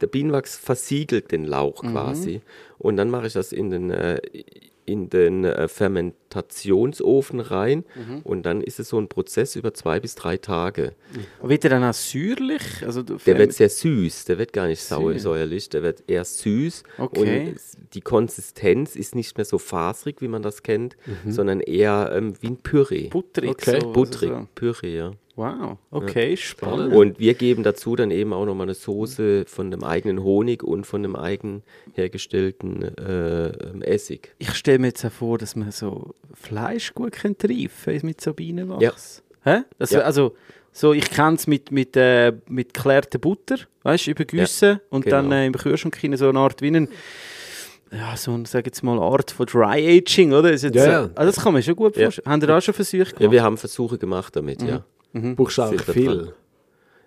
der Bienenwachs versiegelt den Lauch Mhm. quasi. Und dann mache ich das in den, äh, in den äh, Fermentationsofen rein. Mhm. Und dann ist es so ein Prozess über zwei bis drei Tage. Oder? Wird er dann auch säuerlich? Also, Der wird sehr süß, der wird gar nicht sauer, säuerlich, der wird eher süß. Okay. Und die Konsistenz ist nicht mehr so fasrig, wie man das kennt, sondern eher ähm, wie ein Püree. butterig. Okay. so, Butterig, Also, Püree, ja. Wow, okay, spannend. Und wir geben dazu dann eben auch nochmal eine Soße von dem eigenen Honig und von dem eigen hergestellten äh, Essig. Ich stelle mir jetzt auch vor, dass man so Fleisch gut könnte reifen mit so Bienenwachs. Ja. Hä? Das, Ja. Also, so, ich kenne es mit, mit, äh, mit geklärter Butter, weißt du, übergüssen Ja, und genau. dann äh, im Kühlschrank hinein so eine Art wie ein, ja, so ein, sag jetzt mal, Art von Dry Aging, oder? Ist jetzt, Ja, ja. Also das kann man schon gut Ja. vorstellen. Haben ihr auch schon Versuche gemacht? Ja, wir haben Versuche gemacht damit, ja. Brauchst du wir viel. dran.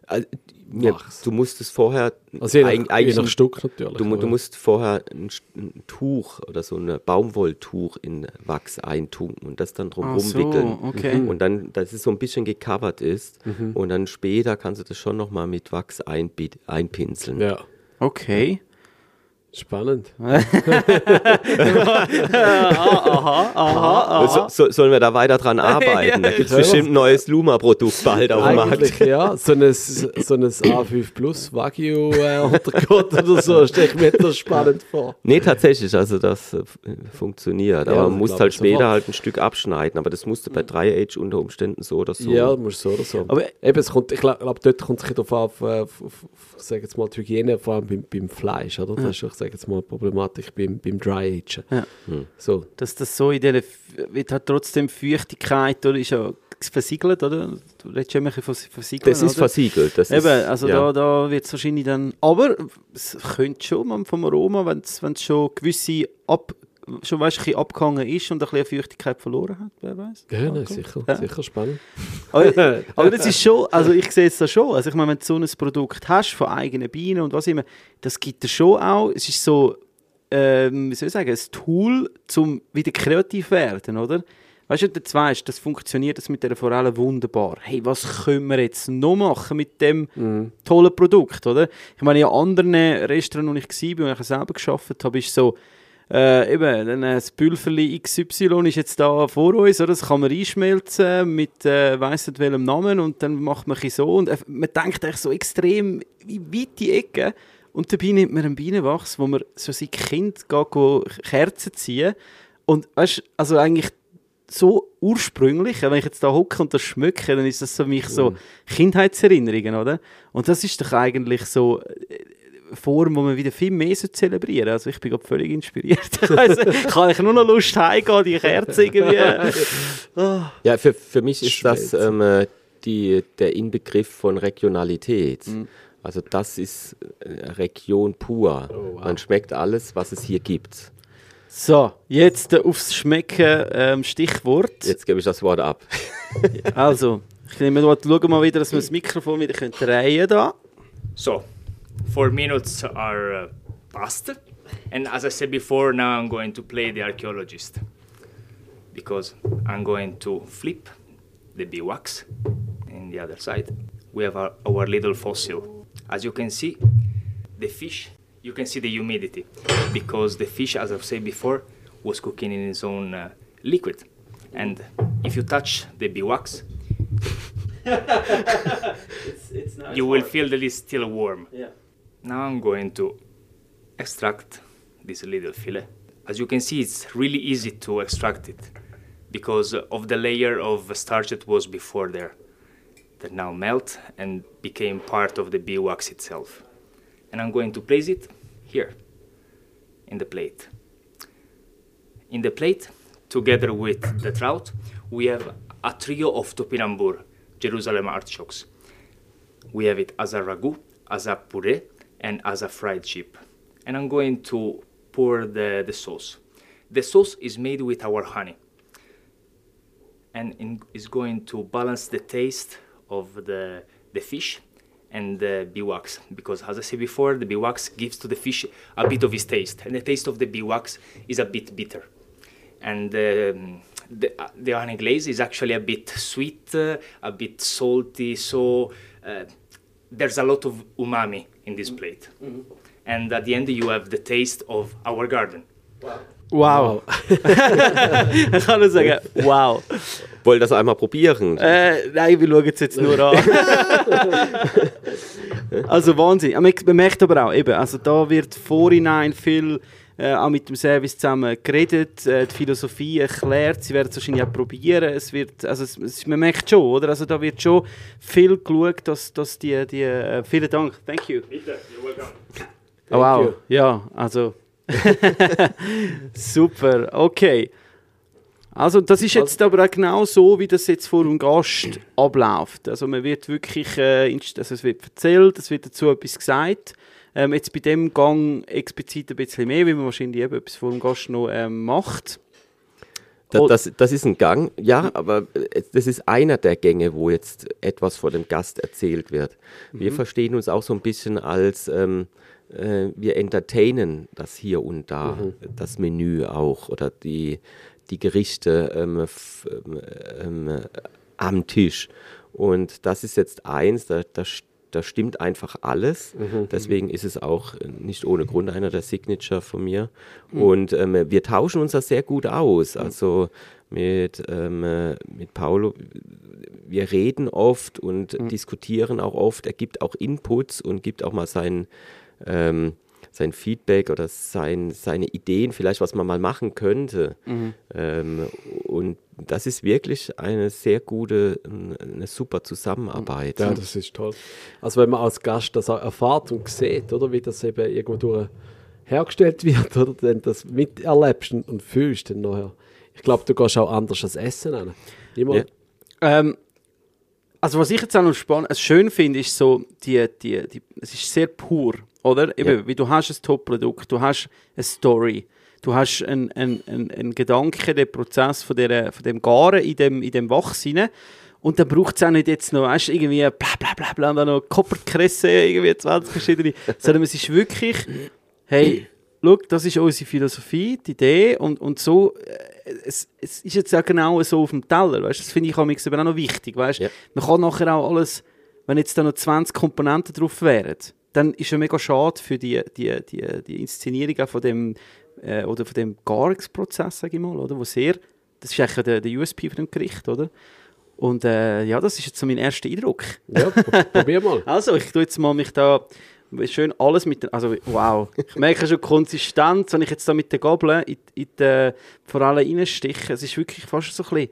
Also, ja, du musst es vorher, Also je nach, eig- je eigentlich nach ein- Stück natürlich. du, du musst vorher ein, ein Tuch oder so ein Baumwolltuch in Wachs eintunken und das dann Ach drumherum so, wickeln. okay. Und dann, dass es so ein bisschen gecovert ist und dann später kannst du das schon nochmal mit Wachs einpinseln. Ja, Okay. Spannend. So, so, sollen wir da weiter dran arbeiten? Da gibt es Ja. bestimmt ein neues Luma-Produkt bald auf dem Markt. Ja, so ein, so ein A5 Plus Wagyu äh, Untergrund oder so, stelle ich mir das spannend vor. Nee, tatsächlich, also das äh, funktioniert. Ja, aber man muss halt später sofort. halt ein Stück abschneiden. Aber das musst du bei 3H unter Umständen so oder so. Ja, muss so oder so. Aber- Eben, es kommt, ich glaube, glaub, dort kommt es darauf an, auf, auf, auf, auf sag jetzt mal, die Hygiene, vor allem beim, beim Fleisch, oder? Das ist, ich sage jetzt mal, Problematik beim, beim Dry Agen. Ja. So, Dass das so in dieser, wird halt trotzdem Feuchtigkeit, oder ist ja versiegelt, oder? Du redest ja immer von versiegeln, Das ist oder? versiegelt. Das Eben, ist, also ja. da, da wird es wahrscheinlich dann. Aber es könnte schon man vom Aroma, wenn es schon gewisse ab, schon weißt, ein bisschen abgehangen ist und ein bisschen Feuchtigkeit verloren hat, wer weiß. ja, nein, sicher, Ja. sicher spannend. Aber, aber das ist schon, also ich sehe es da schon. Also ich meine, wenn du so ein Produkt hast von eigenen Bienen und was immer, das gibt es schon auch. Es ist so, ähm, wie soll ich sagen, ein Tool, um wieder kreativ werden, oder? Weißt du, jetzt weißt, das funktioniert das mit der Forelle wunderbar. Hey, was können wir jetzt noch machen mit dem tollen Produkt, oder? Ich meine, in anderen Restaurants, wo ich war, wo ich selber gearbeitet habe, ist so, äh, eben, dann, das Pülverli XY ist jetzt da vor uns, oder? das kann man einschmelzen mit äh, weiss nicht welchem Namen und dann macht man so und äh, man denkt eigentlich so extrem in weite Ecken und dabei nimmt man einen Bienenwachs, wo man so sein Kind geht, Kerzen ziehen und weißt, also eigentlich so ursprünglich, wenn ich jetzt da hocke und das schmücke, dann ist das für mich so Kindheitserinnerungen, oder? Und das ist doch eigentlich so äh, Form, wo man wieder viel mehr so zelebrieren Also ich bin gerade völlig inspiriert. also, ich habe eigentlich nur noch Lust, heimgehen, die Kerze irgendwie. Ah. Ja, für, für mich ist das Schmelzen. ähm, äh, die, der Inbegriff von Regionalität. Mhm. Also das ist äh, Region pur. Oh, Man schmeckt alles, was es hier gibt. So, jetzt äh, aufs Schmecken ähm, Stichwort. Jetzt gebe ich das Wort ab. Also, ich nehme mal, schauen mal wieder, dass wir das Mikrofon wieder können drehen da. So, four minutes are uh, past, and as I said before, now I'm going to play the archaeologist because I'm going to flip the bee wax in the other side. We have our, our little fossil. As you can see, the fish, you can see the humidity because the fish, as I've said before, was cooking in its own uh, liquid. And if you touch the bee wax, you will feel that it's still warm. Yeah. Now I'm going to extract this little fillet. As you can see, it's really easy to extract it because of the layer of starch that was before there that now melt and became part of the bee wax itself. And I'm going to place it here in the plate. In the plate, together with the trout, we have a trio of topinambur, Jerusalem artichokes. We have it as a ragu, as a puree, and as a fried chip. And I'm going to pour the, the sauce. The sauce is made with our honey. And in, is going to balance the taste of the, the fish and the bee wax because as I said before the bee wax gives to the fish a bit of its taste. And the taste of the bee wax is a bit bitter. And um, the, uh, the honey glaze is actually a bit sweet uh, a bit salty. So uh, there's a lot of umami in this plate and at the end you have the taste of our garden Wow. ich kann nur sagen, wow. Wollt das einmal probieren? Äh, nein, wir schauen es jetzt nur an. also Wahnsinn. Man merkt aber auch, eben, also da wird vorhinein viel äh, auch mit dem Service zusammen geredet, äh, die Philosophie erklärt, sie werden es wahrscheinlich auch probieren. Es wird, also es, es, man merkt schon, oder? Also da wird schon viel geschaut, dass, dass die, die äh, vielen Dank, thank you. Bitte, you're welcome. Oh, wow, ja, also super, okay. Also das ist jetzt aber auch genau so, wie das jetzt vor dem Gast abläuft. Also man wird wirklich, äh, also es wird erzählt, es wird dazu etwas gesagt. Ähm, jetzt bei dem Gang explizit ein bisschen mehr, weil man wahrscheinlich eben etwas vor dem Gast noch ähm, macht. Da, das, das ist ein Gang, ja, aber äh, das ist einer der Gänge, wo jetzt etwas vor dem Gast erzählt wird. Wir verstehen uns auch so ein bisschen als, ähm, äh, wir entertainen das hier und da, das Menü auch oder die, die Gerichte ähm, f- ähm, ähm, am Tisch. Und das ist jetzt eins, da, da, st- da stimmt einfach alles. Deswegen ist es auch äh, nicht ohne Grund einer der Signature von mir. Und ähm, wir tauschen uns das sehr gut aus. Also mit, ähm, äh, mit Paolo, wir reden oft und diskutieren auch oft. Er gibt auch Inputs und gibt auch mal sein, ähm, sein Feedback oder sein, seine Ideen, vielleicht was man mal machen könnte. Ähm, und das ist wirklich eine sehr gute, eine super Zusammenarbeit. Ja, das ist toll. Also wenn man als Gast das auch erfahrt und sieht, oder, wie das eben irgendwo durch hergestellt wird, oder, dann das miterlebst und, und fühlst dann nachher. Ich glaube, du gehst auch anders als Essen an. Niemand? Ja. Ähm, also was ich jetzt auch noch spannend, also schön finde, ist so, die, die, die, es ist sehr pur, oder? Eben, Ja. wie du hast ein Top-Produkt, du hast eine Story, du hast einen ein, ein, ein Gedanke, den Prozess von, der, von dem Garen in dem, in dem Wachs rein. Und dann braucht es auch nicht jetzt noch, weißt, irgendwie bla bla bla bla, und dann noch Kopperkresse, irgendwie 20 verschiedene, sondern es ist wirklich, hey, schau, das ist unsere Philosophie, die Idee und, und so, äh, es, es ist jetzt auch genau so auf dem Teller, weißt, das finde ich eben auch noch wichtig, weißt, Ja. man kann nachher auch alles, wenn jetzt da noch 20 Komponenten drauf wären, dann ist es mega schade für die, die, die, die Inszenierung von dem, äh, oder von dem Garungsprozess, sage ich mal, oder, wo sehr, das ist eigentlich der, der USP von dem Gericht, oder? Und äh, ja, das ist jetzt so mein erster Eindruck. Ja, pro- probier mal. Also, ich tue jetzt mal mich da schön alles mit also wow, ich merke schon die Konsistenz, wenn ich jetzt da mit der Gabel in, in die Forelle reinstiche, es ist wirklich fast so ein bisschen,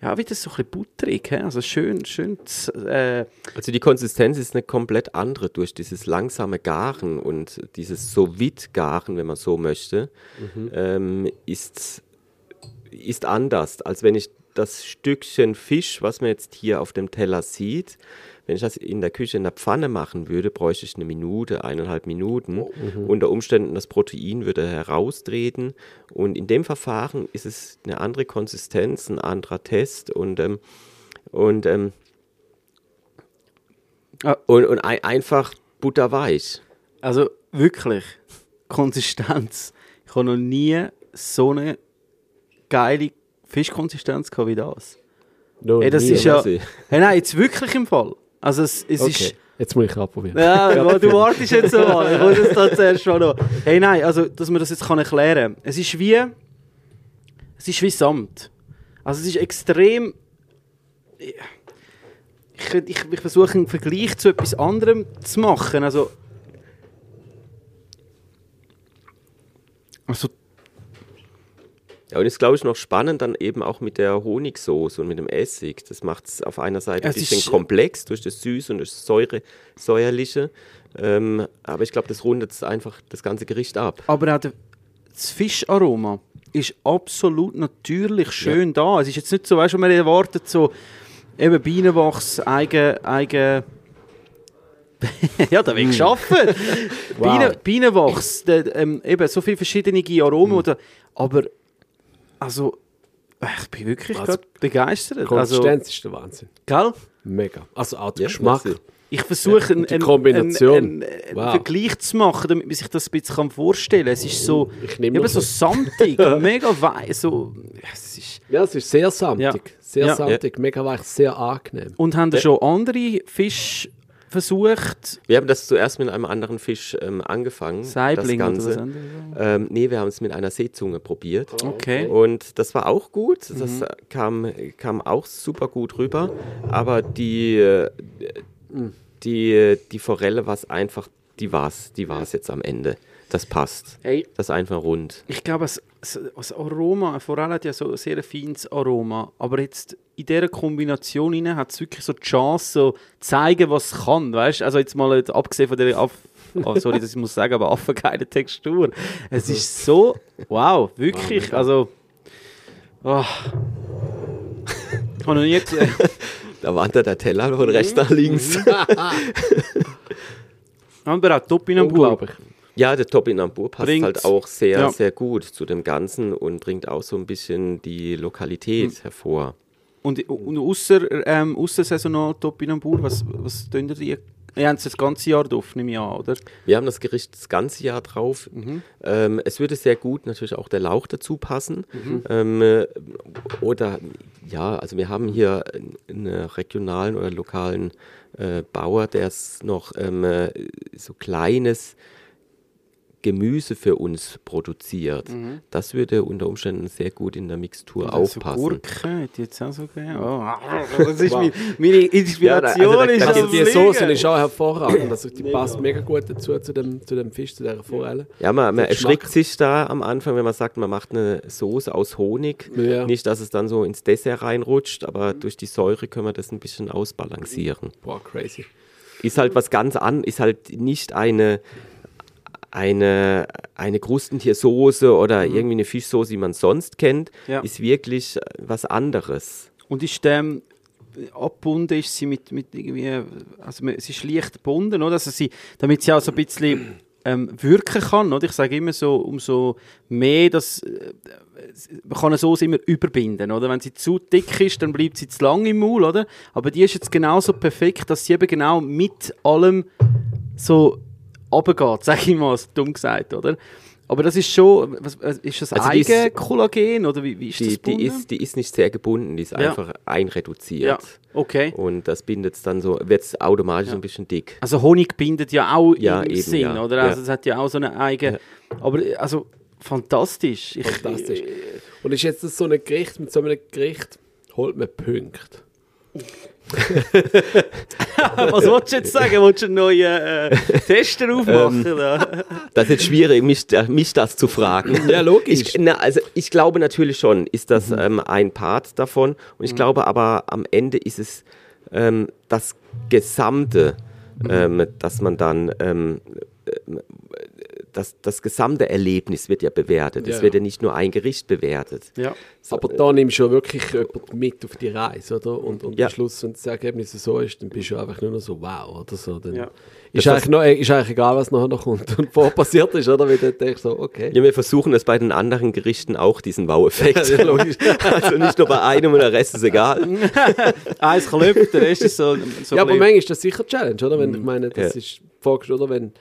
ja, wie das so ein bisschen butterig, hä? also schön, schön, äh, Also die Konsistenz ist eine komplett andere durch dieses langsame Garen und dieses sous garen wenn man so möchte, ähm, ist, ist anders, als wenn ich das Stückchen Fisch, was man jetzt hier auf dem Teller sieht, wenn ich das in der Küche in der Pfanne machen würde, bräuchte ich eine Minute, eineinhalb Minuten. Unter Umständen das Protein würde heraustreten. Und in dem Verfahren ist es eine andere Konsistenz, ein anderer Test und, ähm, und ähm, Ah. und, und ein, einfach butterweich. also wirklich, Konsistenz. Ich habe noch nie so eine geile Fischkonsistenz gehabt wie das. No, Hey, das nie. ist ja, hey, nein, jetzt wirklich im Fall. Also es, es Okay, ist... jetzt muss ich abprobieren. Ja, du wartest jetzt so mal. Ich muss das da zuerst schon noch. Hey, nein, also, dass man das jetzt kann erklären kann. Es ist wie. Es ist wie Samt. Also, es ist extrem. Ich, ich, ich versuche einen Vergleich zu etwas anderem zu machen. Also. Also, Ja, und ist, glaube ich, noch spannend dann eben auch mit der Honigsoße und mit dem Essig. Das macht es auf einer Seite ein bisschen komplex durch das Süß und das Säure, Säuerliche. Ähm, aber ich glaube, das rundet einfach das ganze Gericht ab. aber auch das Fischaroma ist absolut natürlich schön da. Es ist jetzt nicht so, weißt du, man erwartet so eben Bienenwachs, eigen, eigen ja, da will ich arbeiten. Bienen, Bienenwachs, der, ähm, eben so viele verschiedene Aromen. Oder, aber, also, ich bin wirklich Also, begeistert. Also, Konsistenz ist der Wahnsinn. gell? Mega. Also auch der Ja, Geschmack. Ich versuche einen, einen, einen, einen, Wow. Vergleich zu machen, damit man sich das ein bisschen vorstellen kann. Es ist so, Ich nehme eben so samtig, mega weich. So, ja, es ist, Ja, es ist sehr samtig. Ja. Sehr Ja. samtig, mega weich, sehr angenehm. und haben da schon andere Fisch versucht? Wir haben das zuerst mit einem anderen Fisch ähm, angefangen. Saibling das oder was Ganze. Ähm, nee, wir haben es mit einer Seezunge probiert. Okay. Und das war auch gut. Das Mhm. kam, kam auch super gut rüber. Aber die, die, die Forelle war es einfach, die war es die war's jetzt am Ende. das passt. Hey. Das ist einfach rund. Ich glaube, das, das Aroma, Forelle hat ja so ein sehr feines Aroma, aber jetzt in dieser Kombination hat es wirklich so die Chance, so zu zeigen, was es kann, weißt? Also jetzt mal jetzt abgesehen von der, Aff oh, sorry, dass ich muss sagen, aber affengeile Textur. Es ist so, wow, wirklich, also, oh. ich habe noch nie gesehen. Da wandert der Teller von rechts nach links. Aber auch Topinambur. Unglaublich. Ja, der Topinambur passt Bringt- halt auch sehr, ja. sehr gut zu dem Ganzen und bringt auch so ein bisschen die Lokalität Hm. hervor. Und, und außer, ähm, außer saisonal Topinambur, was, was tun ihr die? Ihr habt es das ganze Jahr drauf, nehme ich an, oder? Wir haben das Gericht das ganze Jahr drauf. Mhm. Ähm, es würde sehr gut natürlich auch der Lauch dazu passen. Mhm. Ähm, äh, oder ja, also wir haben hier einen regionalen oder lokalen äh, Bauer, der es noch ähm, äh, so kleines Gemüse für uns produziert. Das würde unter Umständen sehr gut in der Mixtur auch so passen. Gurke hätte jetzt auch so gerne. Oh, das ist mein, meine Ja, Inspiration. da- also da- Also die. Soße ist auch hervorragend. Also die passt mega gut dazu, zu dem, zu dem Fisch, zu dieser Forelle. Ja, man, man erschrickt sich da am Anfang, wenn man sagt, man macht eine Soße aus Honig. Ja. Nicht, dass es dann so ins Dessert reinrutscht, aber durch die Säure können wir das ein bisschen ausbalancieren. Boah, crazy. Ist halt was ganz an, ist halt nicht eine, eine, eine Krustentiersoße oder irgendwie eine Fischsoße, die man sonst kennt. Ja. Ist wirklich was anderes. Und ist ähm, abgebunden ist sie mit, mit irgendwie, also sie ist leicht gebunden, oder? Also sie, damit sie auch so ein bisschen ähm, wirken kann, oder? Ich sage immer so, umso mehr, dass äh, man kann eine Soße immer überbinden, oder? Wenn sie zu dick ist, dann bleibt sie zu lang im Maul, oder? Aber die ist jetzt genauso perfekt, dass sie eben genau mit allem so runtergeht, sage ich mal, dumm gesagt, oder? Aber das ist schon, was, ist das Also die Eigenkollagen, oder wie, wie ist das Die, die, gebunden? ist, die ist nicht sehr gebunden, die ist Ja. einfach einreduziert. ja, okay. Und das bindet es dann so, wird es automatisch ein bisschen dick. Also Honig bindet ja auch Ja, im eben, Sinn, ja. oder? Also Ja. es hat ja auch so eine eigene... Aber also fantastisch. Ich, Fantastisch. Und ist jetzt das so ein Gericht, mit so einem Gericht holt man Punkte. Was wolltest du jetzt sagen? Wolltest du einen neuen äh, Tester aufmachen? oder? Das ist jetzt schwierig, mich, mich das zu fragen. Ja, logisch. Ich, na, also ich glaube natürlich schon, ist das ähm, ein Part davon. Und ich glaube aber, am Ende ist es ähm, das Gesamte, ähm, dass man dann, ähm, ähm, das, das gesamte Erlebnis wird ja bewertet. Es Ja. wird ja nicht nur ein Gericht bewertet. ja. Aber da nimmst du ja wirklich jemanden mit auf die Reise, oder? Und, und Ja. am Schluss, wenn das Ergebnis so ist, dann bist du einfach nur noch so wow, oder so. Dann Ja. ist, Das- eigentlich noch, ist eigentlich egal, was nachher noch kommt und vorher passiert ist, oder? Wie du denkst so, okay. Ja, wir versuchen es bei den anderen Gerichten auch, diesen Wow-Effekt. Ja, logisch. also nicht nur bei einem und der Rest ist egal. Eins klopft, der Rest ist so... so ja, aber manchmal ist das sicher eine Challenge, oder? Wenn, ich meine, das Ja. ist oder? Wenn,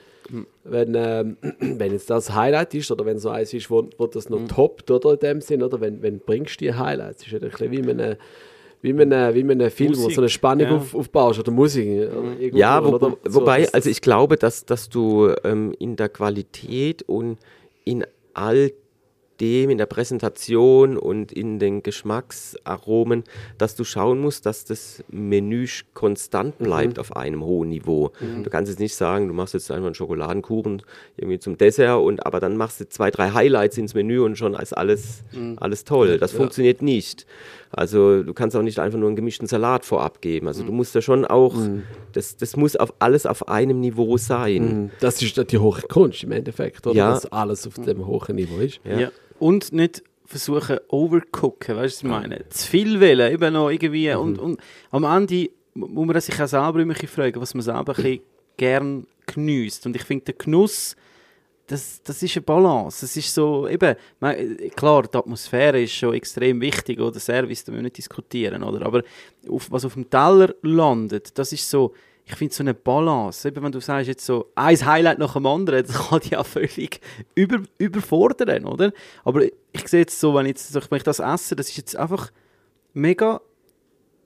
wenn, ähm, wenn jetzt das Highlight ist, oder wenn so eins ist, wo, wo das noch toppt, oder? In dem Sinn, oder? Wenn, wenn bringst du die Highlights? Ist ja ein bisschen wie in einem, wie einem, wie in einem Film, wo Musik, so eine Spannung ja. auf, aufbaust, oder Musik. Oder irgendwo, Ja, wo, oder? wo, So, wobei, also ich glaube, dass, dass du ähm, in der Qualität und in all dem, in der Präsentation und in den Geschmacksaromen, dass du schauen musst, dass das Menü konstant bleibt auf einem hohen Niveau. Du kannst jetzt nicht sagen, du machst jetzt einfach einen Schokoladenkuchen irgendwie zum Dessert und aber dann machst du zwei, drei Highlights ins Menü und schon ist alles, alles toll. Das funktioniert nicht. Also du kannst auch nicht einfach nur einen gemischten Salat vorab geben. Also du musst da schon auch, das, das muss auf alles auf einem Niveau sein. Das ist die hohe Kunst im Endeffekt, oder? Ja. Dass alles auf dem hohen Niveau ist. Ja. Ja. Und nicht versuchen, overcooken, weißt du, was ich meine? Zu viel wählen, eben noch irgendwie. Mhm. Und, und am Ende muss man sich auch selber immer ein bisschen fragen, was man selber ein bisschen gern geniesst. Und ich finde, der Genuss, das, das ist eine Balance. Es ist so, eben, klar, die Atmosphäre ist schon extrem wichtig, oder Service, da müssen wir nicht diskutieren, oder? Aber auf, was auf dem Teller landet, das ist so, ich finde so eine Balance. Eben, wenn du sagst, jetzt so ein Highlight nach dem anderen, das kann dich auch völlig über, überfordern, oder? Aber ich sehe jetzt so, wenn, jetzt, wenn ich das esse, das ist jetzt einfach mega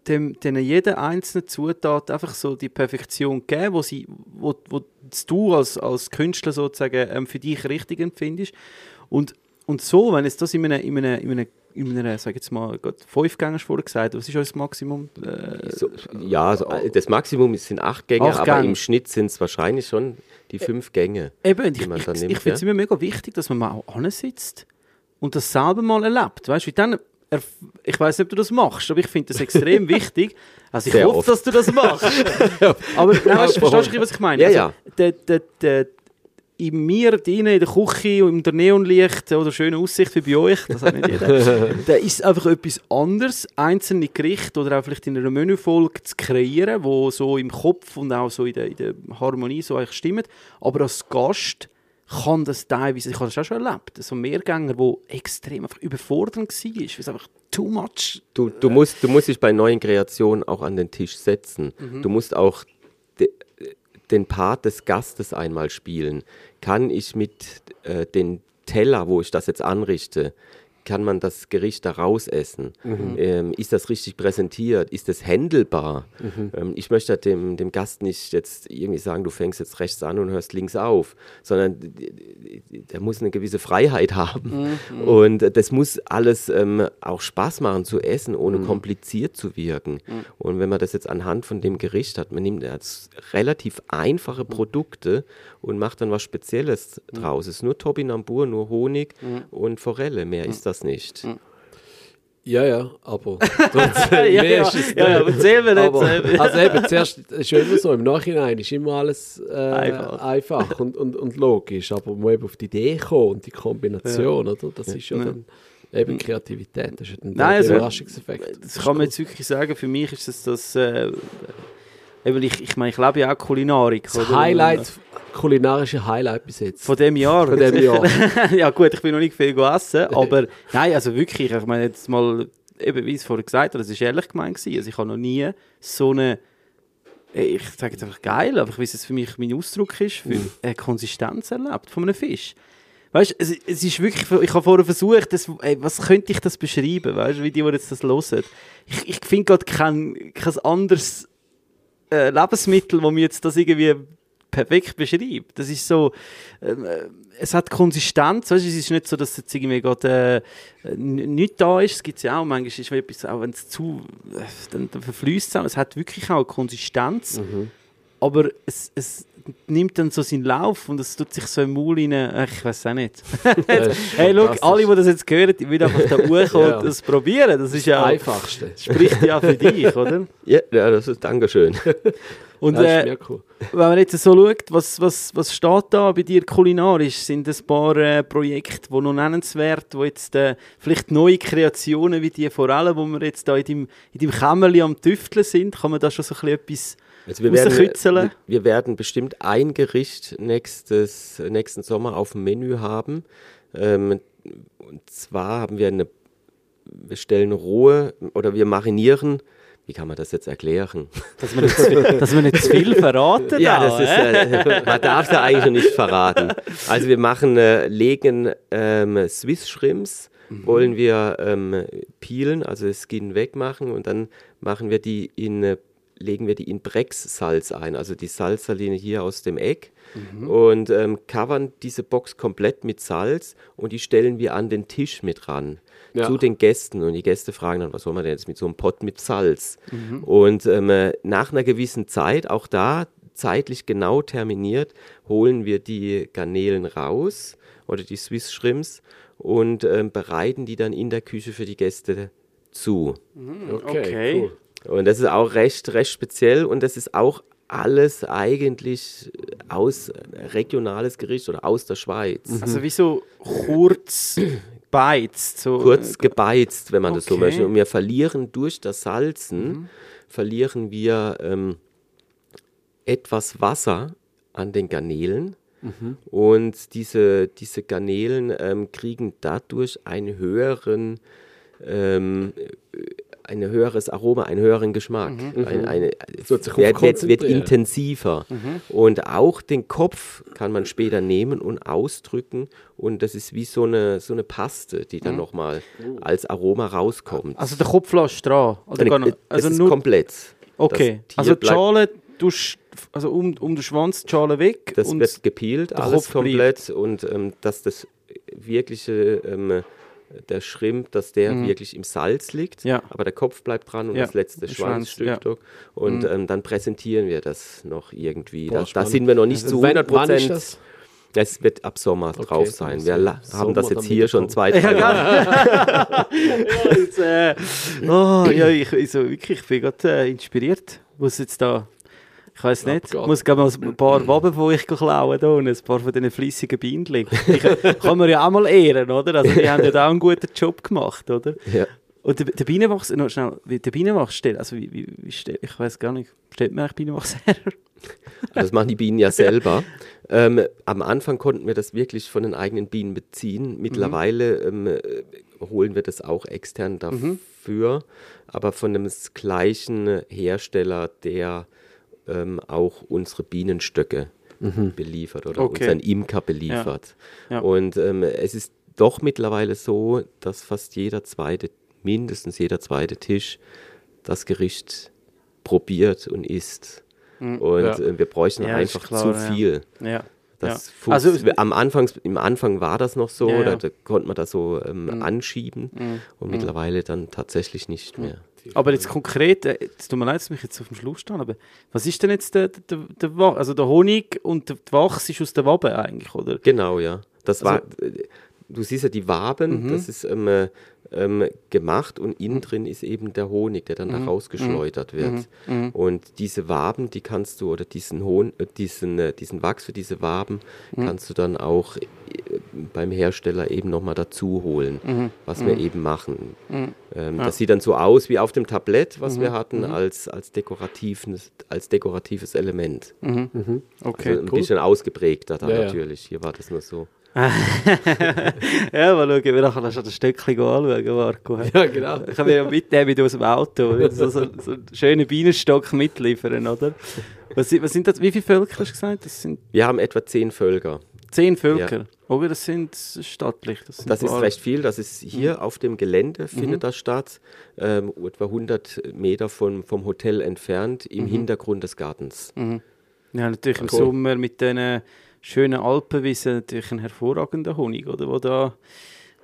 dem, denen jeder einzelnen Zutat einfach so die Perfektion geben, wo, sie, wo, wo du als, als Künstler sozusagen ähm, für dich richtig empfindest. Und, und so, wenn jetzt das in einem, in einem, in einem in einer, sag jetzt mal, Gott, fünf Gänge vorher gesagt, was ist euer Maximum? Äh, So, ja, also, äh, das Maximum sind acht Gänge, Acht aber Gänge. im Schnitt sind es wahrscheinlich schon die fünf Gänge. Eben, die ich, ich, ich, finde es ja. immer mega wichtig, dass man mal auch ansitzt und das selber mal erlebt. Weißt du, dann, ich weiß nicht, ob du das machst, aber ich finde das extrem wichtig. Also ich Sehr hoffe, oft. dass du das machst. aber nein, weißt, verstehst du, was ich meine? Ja, also, ja. Der, der, der, in mir in der Küche, unter Neonlicht oder schöner Aussicht wie bei euch, das hat nicht jeder, da ist einfach etwas anderes, einzelne Gerichte oder auch vielleicht in einer Menüfolge zu kreieren, wo so im Kopf und auch so in der, in der Harmonie so eigentlich stimmen. Aber als Gast kann das teilweise, ich habe das auch schon erlebt, so ein Mehrgänger, der extrem einfach überfordernd war, weil es einfach too much Du, du, musst, du musst dich bei neuen Kreationen auch an den Tisch setzen. Du musst auch de, den Part des Gastes einmal spielen. Kann ich mit äh, den Teller, wo ich das jetzt anrichte, kann man das Gericht da rausessen? Ähm, ist das richtig präsentiert? Ist das händelbar? Ähm, ich möchte dem, dem Gast nicht jetzt irgendwie sagen, du fängst jetzt rechts an und hörst links auf, sondern der muss eine gewisse Freiheit haben. Und äh, das muss alles ähm, auch Spaß machen zu essen, ohne kompliziert zu wirken. Und wenn man das jetzt anhand von dem Gericht hat, man nimmt jetzt relativ einfache Produkte und macht dann was Spezielles draus. Es ist nur Topinambur, nur Honig und Forelle, mehr ist das nicht. Ja, ja, aber ja, ja, ist es ja, ja, nicht. erzähl mir jetzt. Aber, äh, also eben, zuerst ist ja immer so, im Nachhinein ist immer alles äh, Einfach. einfach, und, und, und logisch, aber man muss eben auf die Idee kommen und die Kombination, oder? Das ist ja Ja. dann eben Kreativität, das ist ja dann Nein, der also, Überraschungseffekt. Das kann man jetzt wirklich sagen, für mich ist das das, äh, eben ich, ich meine, ich lebe ja auch Kulinarik. das oder? Highlight, kulinarische Highlight bis jetzt. Von dem Jahr. Von dem Jahr. ja gut, ich bin noch nicht viel gegessen, aber nein, also wirklich, ich meine jetzt mal, eben wie ich es vorher gesagt habe, das war ehrlich gemeint. Also ich habe noch nie so eine, äh, ich sage jetzt einfach geil, aber wie es für mich mein Ausdruck ist, für eine Konsistenz erlebt von einem Fisch. Weißt du, es, es ist wirklich, ich habe vorher versucht, das, ey, was könnte ich das beschreiben, weißt wie die, die jetzt das hören. Ich, ich finde gerade kein, kein anderes äh, Lebensmittel, wo mir jetzt das irgendwie perfekt beschreibt. Das ist so, ähm, äh, es hat Konsistenz, weißt, es ist nicht so, dass jetzt irgendwie gerade äh, nichts da ist, es gibt ja auch, manchmal ist etwas, auch wenn es zu, äh, dann, dann verfließt es auch, es hat wirklich auch Konsistenz, aber es, es nimmt dann so seinen Lauf und es tut sich so im Maul rein, ich weiß auch nicht. hey, schau, alle, die das jetzt hören, die wollen einfach da hochkommen Ja. und das probieren, das ist ja, Einfachste. spricht ja für dich, oder? Ja, ja das ist Dankeschön. Und Das äh, cool. wenn man jetzt so schaut, was, was, was steht da bei dir kulinarisch? Sind ein paar äh, Projekte, die noch nennenswert, wo jetzt äh, vielleicht neue Kreationen wie die Forellen, wo wir jetzt da in deinem, in deinem Kämmerli am Tüfteln sind, kann man da schon so ein bisschen etwas Also wir, werden, wir, wir werden bestimmt ein Gericht nächstes, nächsten Sommer auf dem Menü haben. Ähm, und zwar haben wir eine, wir stellen rohe oder wir marinieren. Wie kann man das jetzt erklären? dass wir nicht, zu viel- dass wir nicht zu viel verraten Ja, da, das ist, äh? man darf da eigentlich noch nicht verraten. Also wir machen, äh, legen ähm, Swiss Shrimps, wollen wir ähm, peelen, also das Skin wegmachen und dann machen wir die in, äh, legen wir die in Brex-Salz ein, also die Salzsaline hier aus dem Eck und ähm, covern diese Box komplett mit Salz und die stellen wir an den Tisch mit ran Ja. zu den Gästen und die Gäste fragen dann, was soll man denn jetzt mit so einem Pott mit Salz? Und ähm, äh, nach einer gewissen Zeit, auch da zeitlich genau terminiert, holen wir die Garnelen raus oder die Swiss Shrimps und ähm, bereiten die dann in der Küche für die Gäste zu. Okay, okay. cool. Und das ist auch recht, recht speziell und das ist auch alles eigentlich aus regionales Gericht oder aus der Schweiz. Also wie so kurz beizt. So, kurz gebeizt, wenn man das so Okay. möchte. Und wir verlieren durch das Salzen, verlieren wir ähm, etwas Wasser an den Garnelen. Und diese, diese Garnelen ähm, kriegen dadurch einen höheren, ähm, ein höheres Aroma, einen höheren Geschmack. Ein, eine, Es wird wird, wird, intensiver. Und auch den Kopf kann man später nehmen und ausdrücken. Und das ist wie so eine, so eine Paste, die dann nochmal als Aroma rauskommt. Also der Kopf lässt dran. Oder gar nicht? also ist nur, komplett. okay. Also die Schale, tust, also um, um den Schwanz die Schale weg. Das wird gepielt, alles Kopf komplett. Und ähm, dass das wirkliche ähm, der Shrimp, dass der wirklich im Salz liegt, Mhm. Ja. aber der Kopf bleibt dran und Ja, das letzte der Schwanz, Schwanzstück. ja. Mhm. Und ähm, dann präsentieren wir das noch irgendwie. Boah, da, da sind wir noch nicht zu Wann- 100 wann ist Prozent. das? Es wird ab Sommer drauf dann sein. Wir la- Sommer haben das jetzt hier schon zwei, drei Jahre. ja, jetzt, äh, oh, ja, ich, ich, so, wirklich, ich bin gerade äh, inspiriert. Muss jetzt da, ich weiß nicht, Abgeht. muss mal ein paar Waben von euch klauen da und ein paar von diesen fleissigen Bienen. Ich, kann man ja auch mal ehren, oder? Also die haben ja da auch einen guten Job gemacht, oder? Ja. Und der, der Bienenwachs, noch schnell, wie der Bienenwachs stellt, also wie, wie, wie stellt, ich weiß gar nicht, stellt man eigentlich Bienenwachs her? Das machen die Bienen ja selber. Ähm, am Anfang konnten wir das wirklich von den eigenen Bienen beziehen. Mittlerweile ähm, äh, holen wir das auch extern dafür, aber von dem gleichen Hersteller, der ähm, auch unsere Bienenstöcke beliefert oder Okay. unseren Imker beliefert. Ja. Und ähm, es ist doch mittlerweile so, dass fast jeder zweite, mindestens jeder zweite Tisch das Gericht probiert und isst. Und Ja. äh, wir bräuchten Ja, einfach klar, zu ja. viel. Ja. Das ja. Also, am Anfang, Im Anfang war das noch so, Ja, ja. Da, da konnte man das so ähm, Mhm. anschieben und mittlerweile dann tatsächlich nicht mehr. Aber jetzt konkret, äh, es tut mir leid, dass mich jetzt auf dem Schluss stehen, aber was ist denn jetzt der, der, der, Wa- also der Honig und der Wachs ist aus der Wabe eigentlich, oder? Genau, ja. Das war, Also äh, du siehst ja die Waben, Mhm. das ist ähm, äh, ähm, gemacht und innen drin ist eben der Honig, der Mhm. dann da rausgeschleudert wird. Und diese Waben, die kannst du, oder diesen, Hon äh, diesen, äh, diesen Wachs für diese Waben, Mhm. kannst du dann auch äh, beim Hersteller eben nochmal dazu holen, Mhm. was wir eben machen. Ähm, Das sieht dann so aus wie auf dem Tablett, was Mhm. wir hatten, als, als, dekoratives, als dekoratives Element. Okay, also ein bisschen ausgeprägter da Ja, ja. natürlich. Hier war das nur so. ja, mal schauen, wir nachher schon das Stöckchen anschauen, Marco. Ja, genau. Ich kann mir ja mitnehmen mit aus dem Auto, so, so, so einen schönen Bienenstock mitliefern, oder? Was, sind- was sind das, wie viele Völker hast du gesagt? Das sind Wir haben etwa zehn Völker. zehn Völker. Aber das sind stattlich. Das, sind Das ist recht viel. Das ist hier Mhm. auf dem Gelände findet das statt, ähm, etwa 100 Meter vom, vom Hotel entfernt, im Mhm. Hintergrund des Gartens. Ja, natürlich im. Sommer mit diesen schönen Alpenwiesen natürlich ein hervorragender Honig, oder? Der da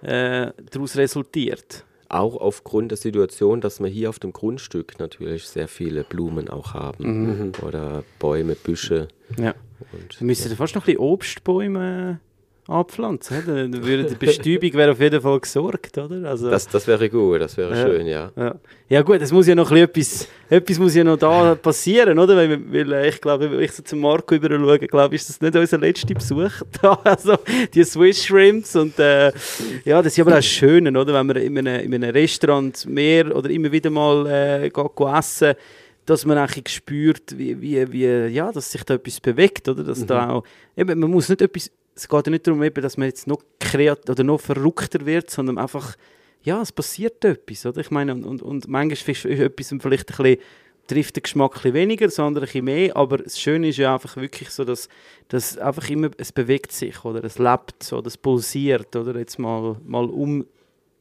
äh, daraus resultiert. Auch aufgrund der Situation, dass wir hier auf dem Grundstück natürlich sehr viele Blumen auch haben. Mhm. Oder Bäume, Büsche. Ja. Und, Wir müssten fast noch ein bisschen Obstbäume anpflanzen. Dann würde die Bestäubung wäre auf jeden Fall gesorgt, oder? Also, das, das wäre gut, das wäre Ja. schön, ja. ja. ja gut, es muss ja noch ein bisschen etwas, etwas muss ja noch da passieren, oder? Weil, weil äh, ich glaube, wenn ich so zum Marco über schaue, glaube ist das nicht unser letzter Besuch da. Also die Swiss Shrimps und äh, ja, das ist aber auch das Schöne, oder? Wenn man in einem, in einem Restaurant mehr oder immer wieder mal äh, geht, essen dass man eigentlich spürt, wie, wie, wie, ja, dass sich da etwas bewegt, oder? Dass da auch, eben, man muss nicht etwas, es geht ja nicht darum, dass man jetzt noch kreat oder noch verrückter wird, sondern einfach, ja, es passiert etwas, oder? Ich meine, und, und, und manchmal ist etwas vielleicht ein bisschen, trifft den Geschmack ein bisschen weniger, das andere ein bisschen mehr, aber das Schöne ist ja einfach wirklich so, dass, dass einfach immer, es bewegt sich, oder? Es lebt, so, es pulsiert, oder? Jetzt mal, mal um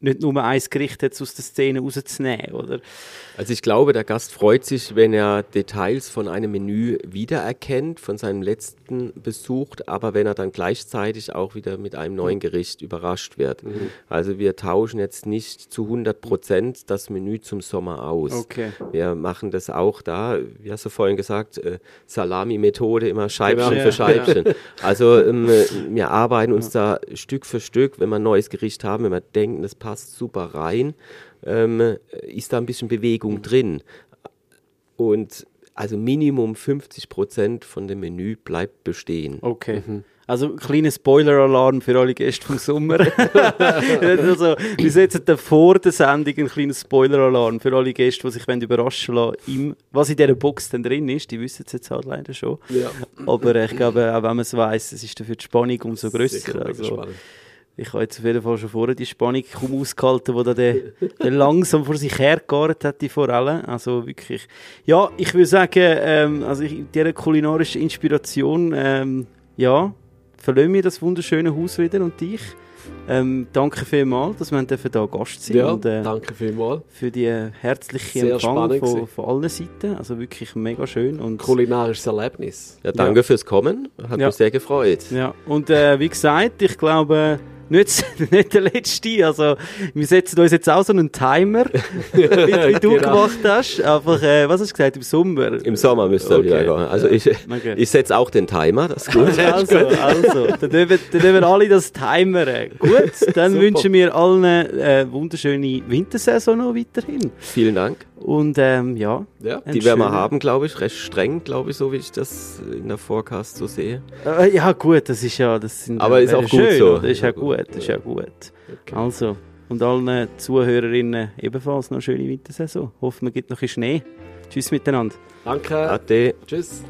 nicht nur ein Gericht jetzt aus der Szene rauszunehmen, oder? Also ich glaube, der Gast freut sich, wenn er Details von einem Menü wiedererkennt, von seinem letzten Besuch, aber wenn er dann gleichzeitig auch wieder mit einem neuen Gericht überrascht wird. Also wir tauschen jetzt nicht zu 100 Prozent das Menü zum Sommer aus. Okay. Wir machen das auch da, wie hast du vorhin gesagt, äh, Salami-Methode, immer Scheibchen Genau. für Ja, Scheibchen. Also ähm, äh, wir arbeiten uns da Stück für Stück, wenn wir ein neues Gericht haben, wenn wir denken, das passt super rein, ähm, ist da ein bisschen Bewegung drin. Und also Minimum 50 Prozent von dem Menü bleibt bestehen. Okay. Also ein kleiner Spoiler-Alarm für alle Gäste vom Sommer. also, wir setzen dann vor der Sendung einen kleinen Spoiler-Alarm für alle Gäste, die sich wollen überraschen lassen im, was in dieser Box denn drin ist. Die wissen es jetzt halt leider schon. Ja. Aber ich glaube, auch wenn man es weiss, es ist dafür die Spannung umso Sicher grösser. mega Also, spannend. Ich habe jetzt auf jeden Fall schon vorher die Spannung kaum ausgehalten, die da der, der langsam vor sich hergegarrt hat, die Forelle. Also wirklich. Ja, ich würde sagen, ähm, also ich, diese kulinarische Inspiration, ähm, ja, verlassen wir das wunderschöne Haus wieder und dich. Ähm, danke vielmals, dass wir hier Gast sein Ja, und äh, danke vielmals. für die äh, herzliche Sehr Empfang von, von allen Seiten. Also wirklich mega schön. Und Kulinarisches Erlebnis. Ja, danke fürs Kommen, hat Ja. mich sehr gefreut. Ja, und äh, wie gesagt, ich glaube, nicht, nicht der letzte. Also, wir setzen uns jetzt auch so einen Timer, wie, wie du Genau. gemacht hast. Einfach, äh, was hast du gesagt, im Sommer? Im Sommer müsste Okay. wieder gehen. Also ich, Okay. ich setze auch den Timer, das ist gut. Also, also, dann dürfen, dann dürfen alle das timern. Gut, dann wünschen wir allen eine wunderschöne Wintersaison noch weiterhin. Vielen Dank. Und ähm, ja, Ja. Die werden wir haben, glaube ich, recht streng, glaube ich, so wie ich das in der Forecast so sehe. Äh, ja, gut, das ist ja. Das sind, Aber ist wäre auch gut schön, so. oder? Das ist ja gut, das ist ja gut. Also, und allen Zuhörerinnen ebenfalls noch eine schöne Wintersaison. Hoffen, man gibt noch ein bisschen Schnee. Tschüss miteinander. Danke. Ade. Tschüss.